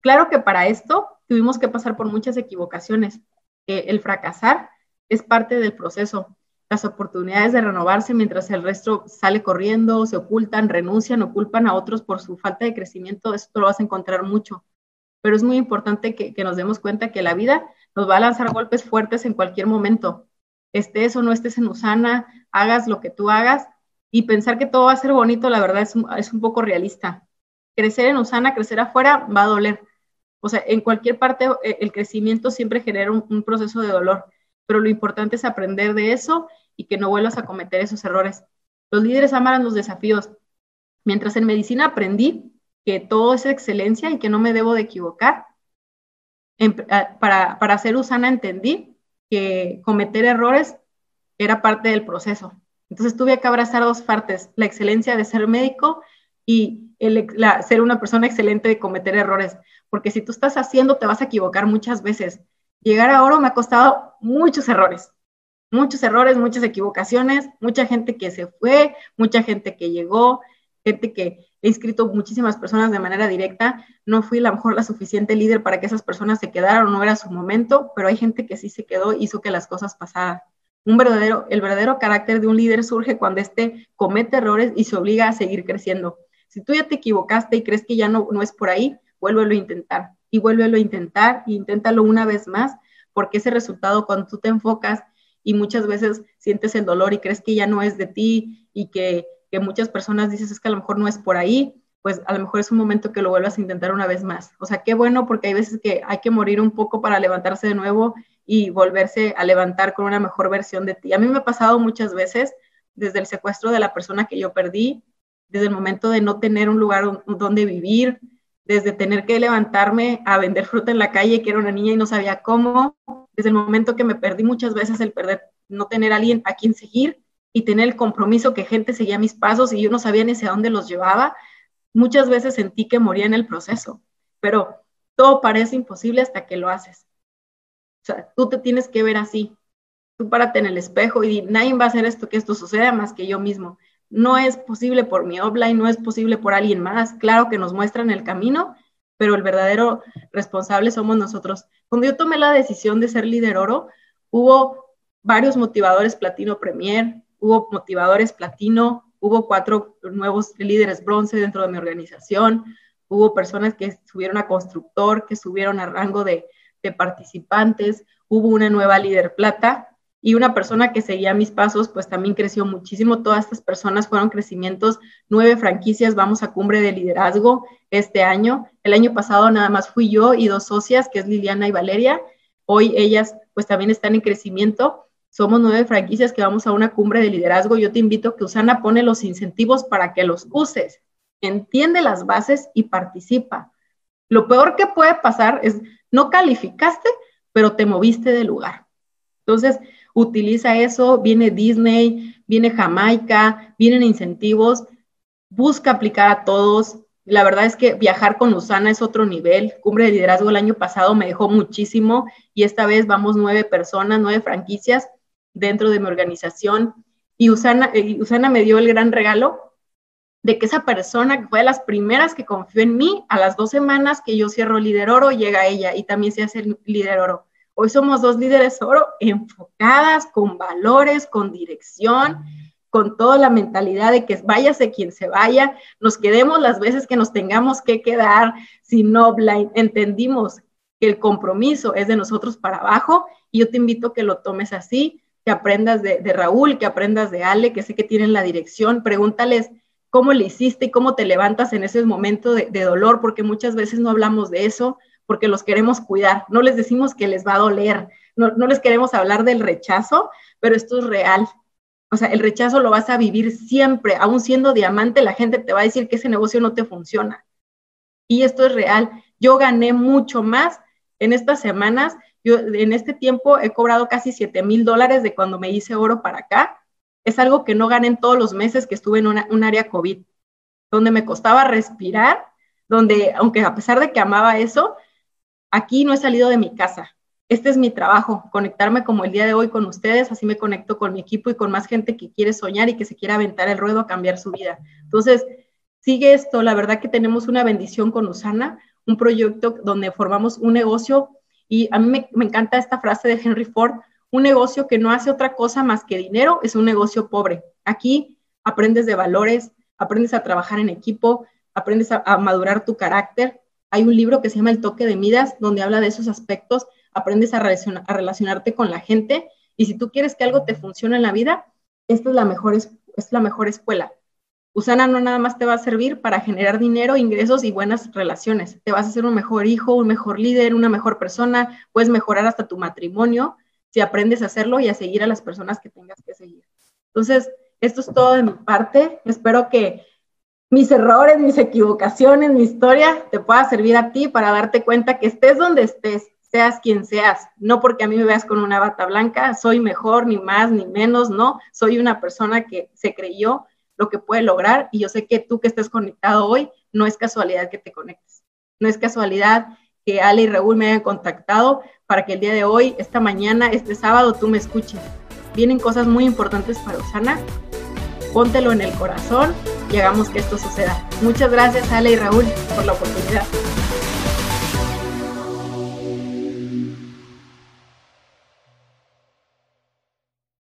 Claro que para esto tuvimos que pasar por muchas equivocaciones. el fracasar es parte del proceso. Las oportunidades de renovarse mientras el resto sale corriendo, se ocultan, renuncian o culpan a otros por su falta de crecimiento, esto lo vas a encontrar mucho. Pero es muy importante que, que nos demos cuenta que la vida nos va a lanzar golpes fuertes en cualquier momento estés o no estés en Usana, hagas lo que tú hagas y pensar que todo va a ser bonito, la verdad es un, poco realista. Crecer en Usana, crecer afuera, va a doler. O sea, en cualquier parte eh, el crecimiento siempre genera un, proceso de dolor, pero lo importante es aprender de eso y que no vuelvas a cometer esos errores. Los líderes aman los desafíos. Mientras en medicina aprendí que todo es excelencia y que no me debo de equivocar, para, para ser Usana entendí que cometer errores era parte del proceso. Entonces tuve que abrazar dos partes, la excelencia de ser médico y ser una persona excelente de cometer errores, porque si tú estás haciendo te vas a equivocar muchas veces. Llegar a oro me ha costado muchos errores, muchos errores, muchas equivocaciones, mucha gente que se fue, mucha gente que llegó, gente que he inscrito muchísimas personas de manera directa. No fui a lo mejor la suficiente líder para que esas personas se quedaran, no era su momento, pero hay gente que sí se quedó, hizo que las cosas pasaran. Un verdadero, el verdadero carácter de un líder surge cuando éste comete errores y se obliga a seguir creciendo. Si tú ya te equivocaste y crees que ya no, no es por ahí, vuélvelo a intentar y vuélvelo a intentar e inténtalo una vez más, porque ese resultado cuando tú te enfocas y muchas veces sientes el dolor y crees que ya no es de ti y que que muchas personas dices es que a lo mejor no es por ahí, pues a lo mejor es un momento que lo vuelvas a intentar una vez más. O sea, qué bueno porque hay veces que hay que morir un poco para levantarse de nuevo y volverse a levantar con una mejor versión de ti. A mí me ha pasado muchas veces desde el secuestro de la persona que yo perdí, desde el momento de no tener un lugar donde vivir, desde tener que levantarme a vender fruta en la calle, que era una niña y no sabía cómo, desde el momento que me perdí muchas veces el perder, no tener a alguien a quien seguir, y tener el compromiso que gente seguía mis pasos y yo no sabía ni hacia dónde los llevaba, muchas veces sentí que moría en el proceso, pero todo parece imposible hasta que lo haces. O sea, tú te tienes que ver así. Tú párate en el espejo y nadie va a hacer esto, que esto suceda más que yo mismo. No es posible por mi offline, no es posible por alguien más. Claro que nos muestran el camino, pero el verdadero responsable somos nosotros. Cuando yo tomé la decisión de ser líder oro, hubo varios motivadores Platino Premier, hubo motivadores platino, hubo cuatro nuevos líderes bronce dentro de mi organización, hubo personas que subieron a constructor, que subieron a rango de, participantes, hubo una nueva líder plata y una persona que seguía mis pasos, pues también creció muchísimo. Todas estas personas fueron crecimientos, nueve franquicias, vamos a cumbre de liderazgo este año. El año pasado nada más fui yo y dos socias, que es Liliana y Valeria. Hoy ellas pues también están en crecimiento somos nueve franquicias que vamos a una cumbre de liderazgo. Yo te invito a que Usana pone los incentivos para que los uses. Entiende las bases y participa. Lo peor que puede pasar es no calificaste, pero te moviste de lugar. Entonces, utiliza eso. Viene Disney, viene Jamaica, vienen incentivos. Busca aplicar a todos. La verdad es que viajar con Usana es otro nivel. Cumbre de liderazgo el año pasado me dejó muchísimo y esta vez vamos nueve personas, nueve franquicias dentro de mi organización. Y Usana, eh, Usana me dio el gran regalo de que esa persona que fue de las primeras que confió en mí, a las dos semanas que yo cierro líder oro, llega ella y también se hace líder oro. Hoy somos dos líderes oro enfocadas, con valores, con dirección, con toda la mentalidad de que váyase quien se vaya, nos quedemos las veces que nos tengamos que quedar, si no entendimos que el compromiso es de nosotros para abajo y yo te invito a que lo tomes así, que aprendas de, Raúl, que aprendas de Ale, que sé que tienen la dirección, pregúntales cómo le hiciste y cómo te levantas en ese momento de, dolor, porque muchas veces no hablamos de eso, porque los queremos cuidar, no les decimos que les va a doler, no, no les queremos hablar del rechazo, pero esto es real. O sea, el rechazo lo vas a vivir siempre, aún siendo diamante, la gente te va a decir que ese negocio no te funciona. Y esto es real. Yo gané mucho más en estas semanas yo en este tiempo he cobrado casi 7 mil dólares de cuando me hice oro para acá. Es algo que no gané en todos los meses que estuve en un área COVID, donde me costaba respirar, donde, aunque a pesar de que amaba eso, aquí no he salido de mi casa. Este es mi trabajo, conectarme como el día de hoy con ustedes, así me conecto con mi equipo y con más gente que quiere soñar y que se quiere aventar el ruedo a cambiar su vida. Entonces, sigue esto, la verdad que tenemos una bendición con Usana, un proyecto donde formamos un negocio y a mí me, encanta esta frase de Henry Ford, un negocio que no hace otra cosa más que dinero es un negocio pobre. Aquí aprendes de valores, aprendes a trabajar en equipo, aprendes a, madurar tu carácter. Hay un libro que se llama El toque de Midas, donde habla de esos aspectos, aprendes a, a relacionarte con la gente y si tú quieres que algo te funcione en la vida, esta es la mejor, es la mejor escuela. Usana no nada más te va a servir para generar dinero, ingresos y buenas relaciones. Te vas a hacer un mejor hijo, un mejor líder, una mejor persona, puedes mejorar hasta tu matrimonio si aprendes a hacerlo y a seguir a las personas que tengas que seguir. Entonces, esto es todo de mi parte. Espero que mis errores, mis equivocaciones, mi historia te pueda servir a ti para darte cuenta que estés donde estés, seas quien seas, no porque a mí me veas con una bata blanca, soy mejor, ni más, ni menos, no, soy una persona que se creyó lo que puede lograr y yo sé que tú que estés conectado hoy, no es casualidad que te conectes, no es casualidad que Ale y Raúl me hayan contactado para que el día de hoy, esta mañana, este sábado, tú me escuches. Vienen cosas muy importantes para Usana póntelo en el corazón y hagamos que esto suceda. Muchas gracias Ale y Raúl por la oportunidad.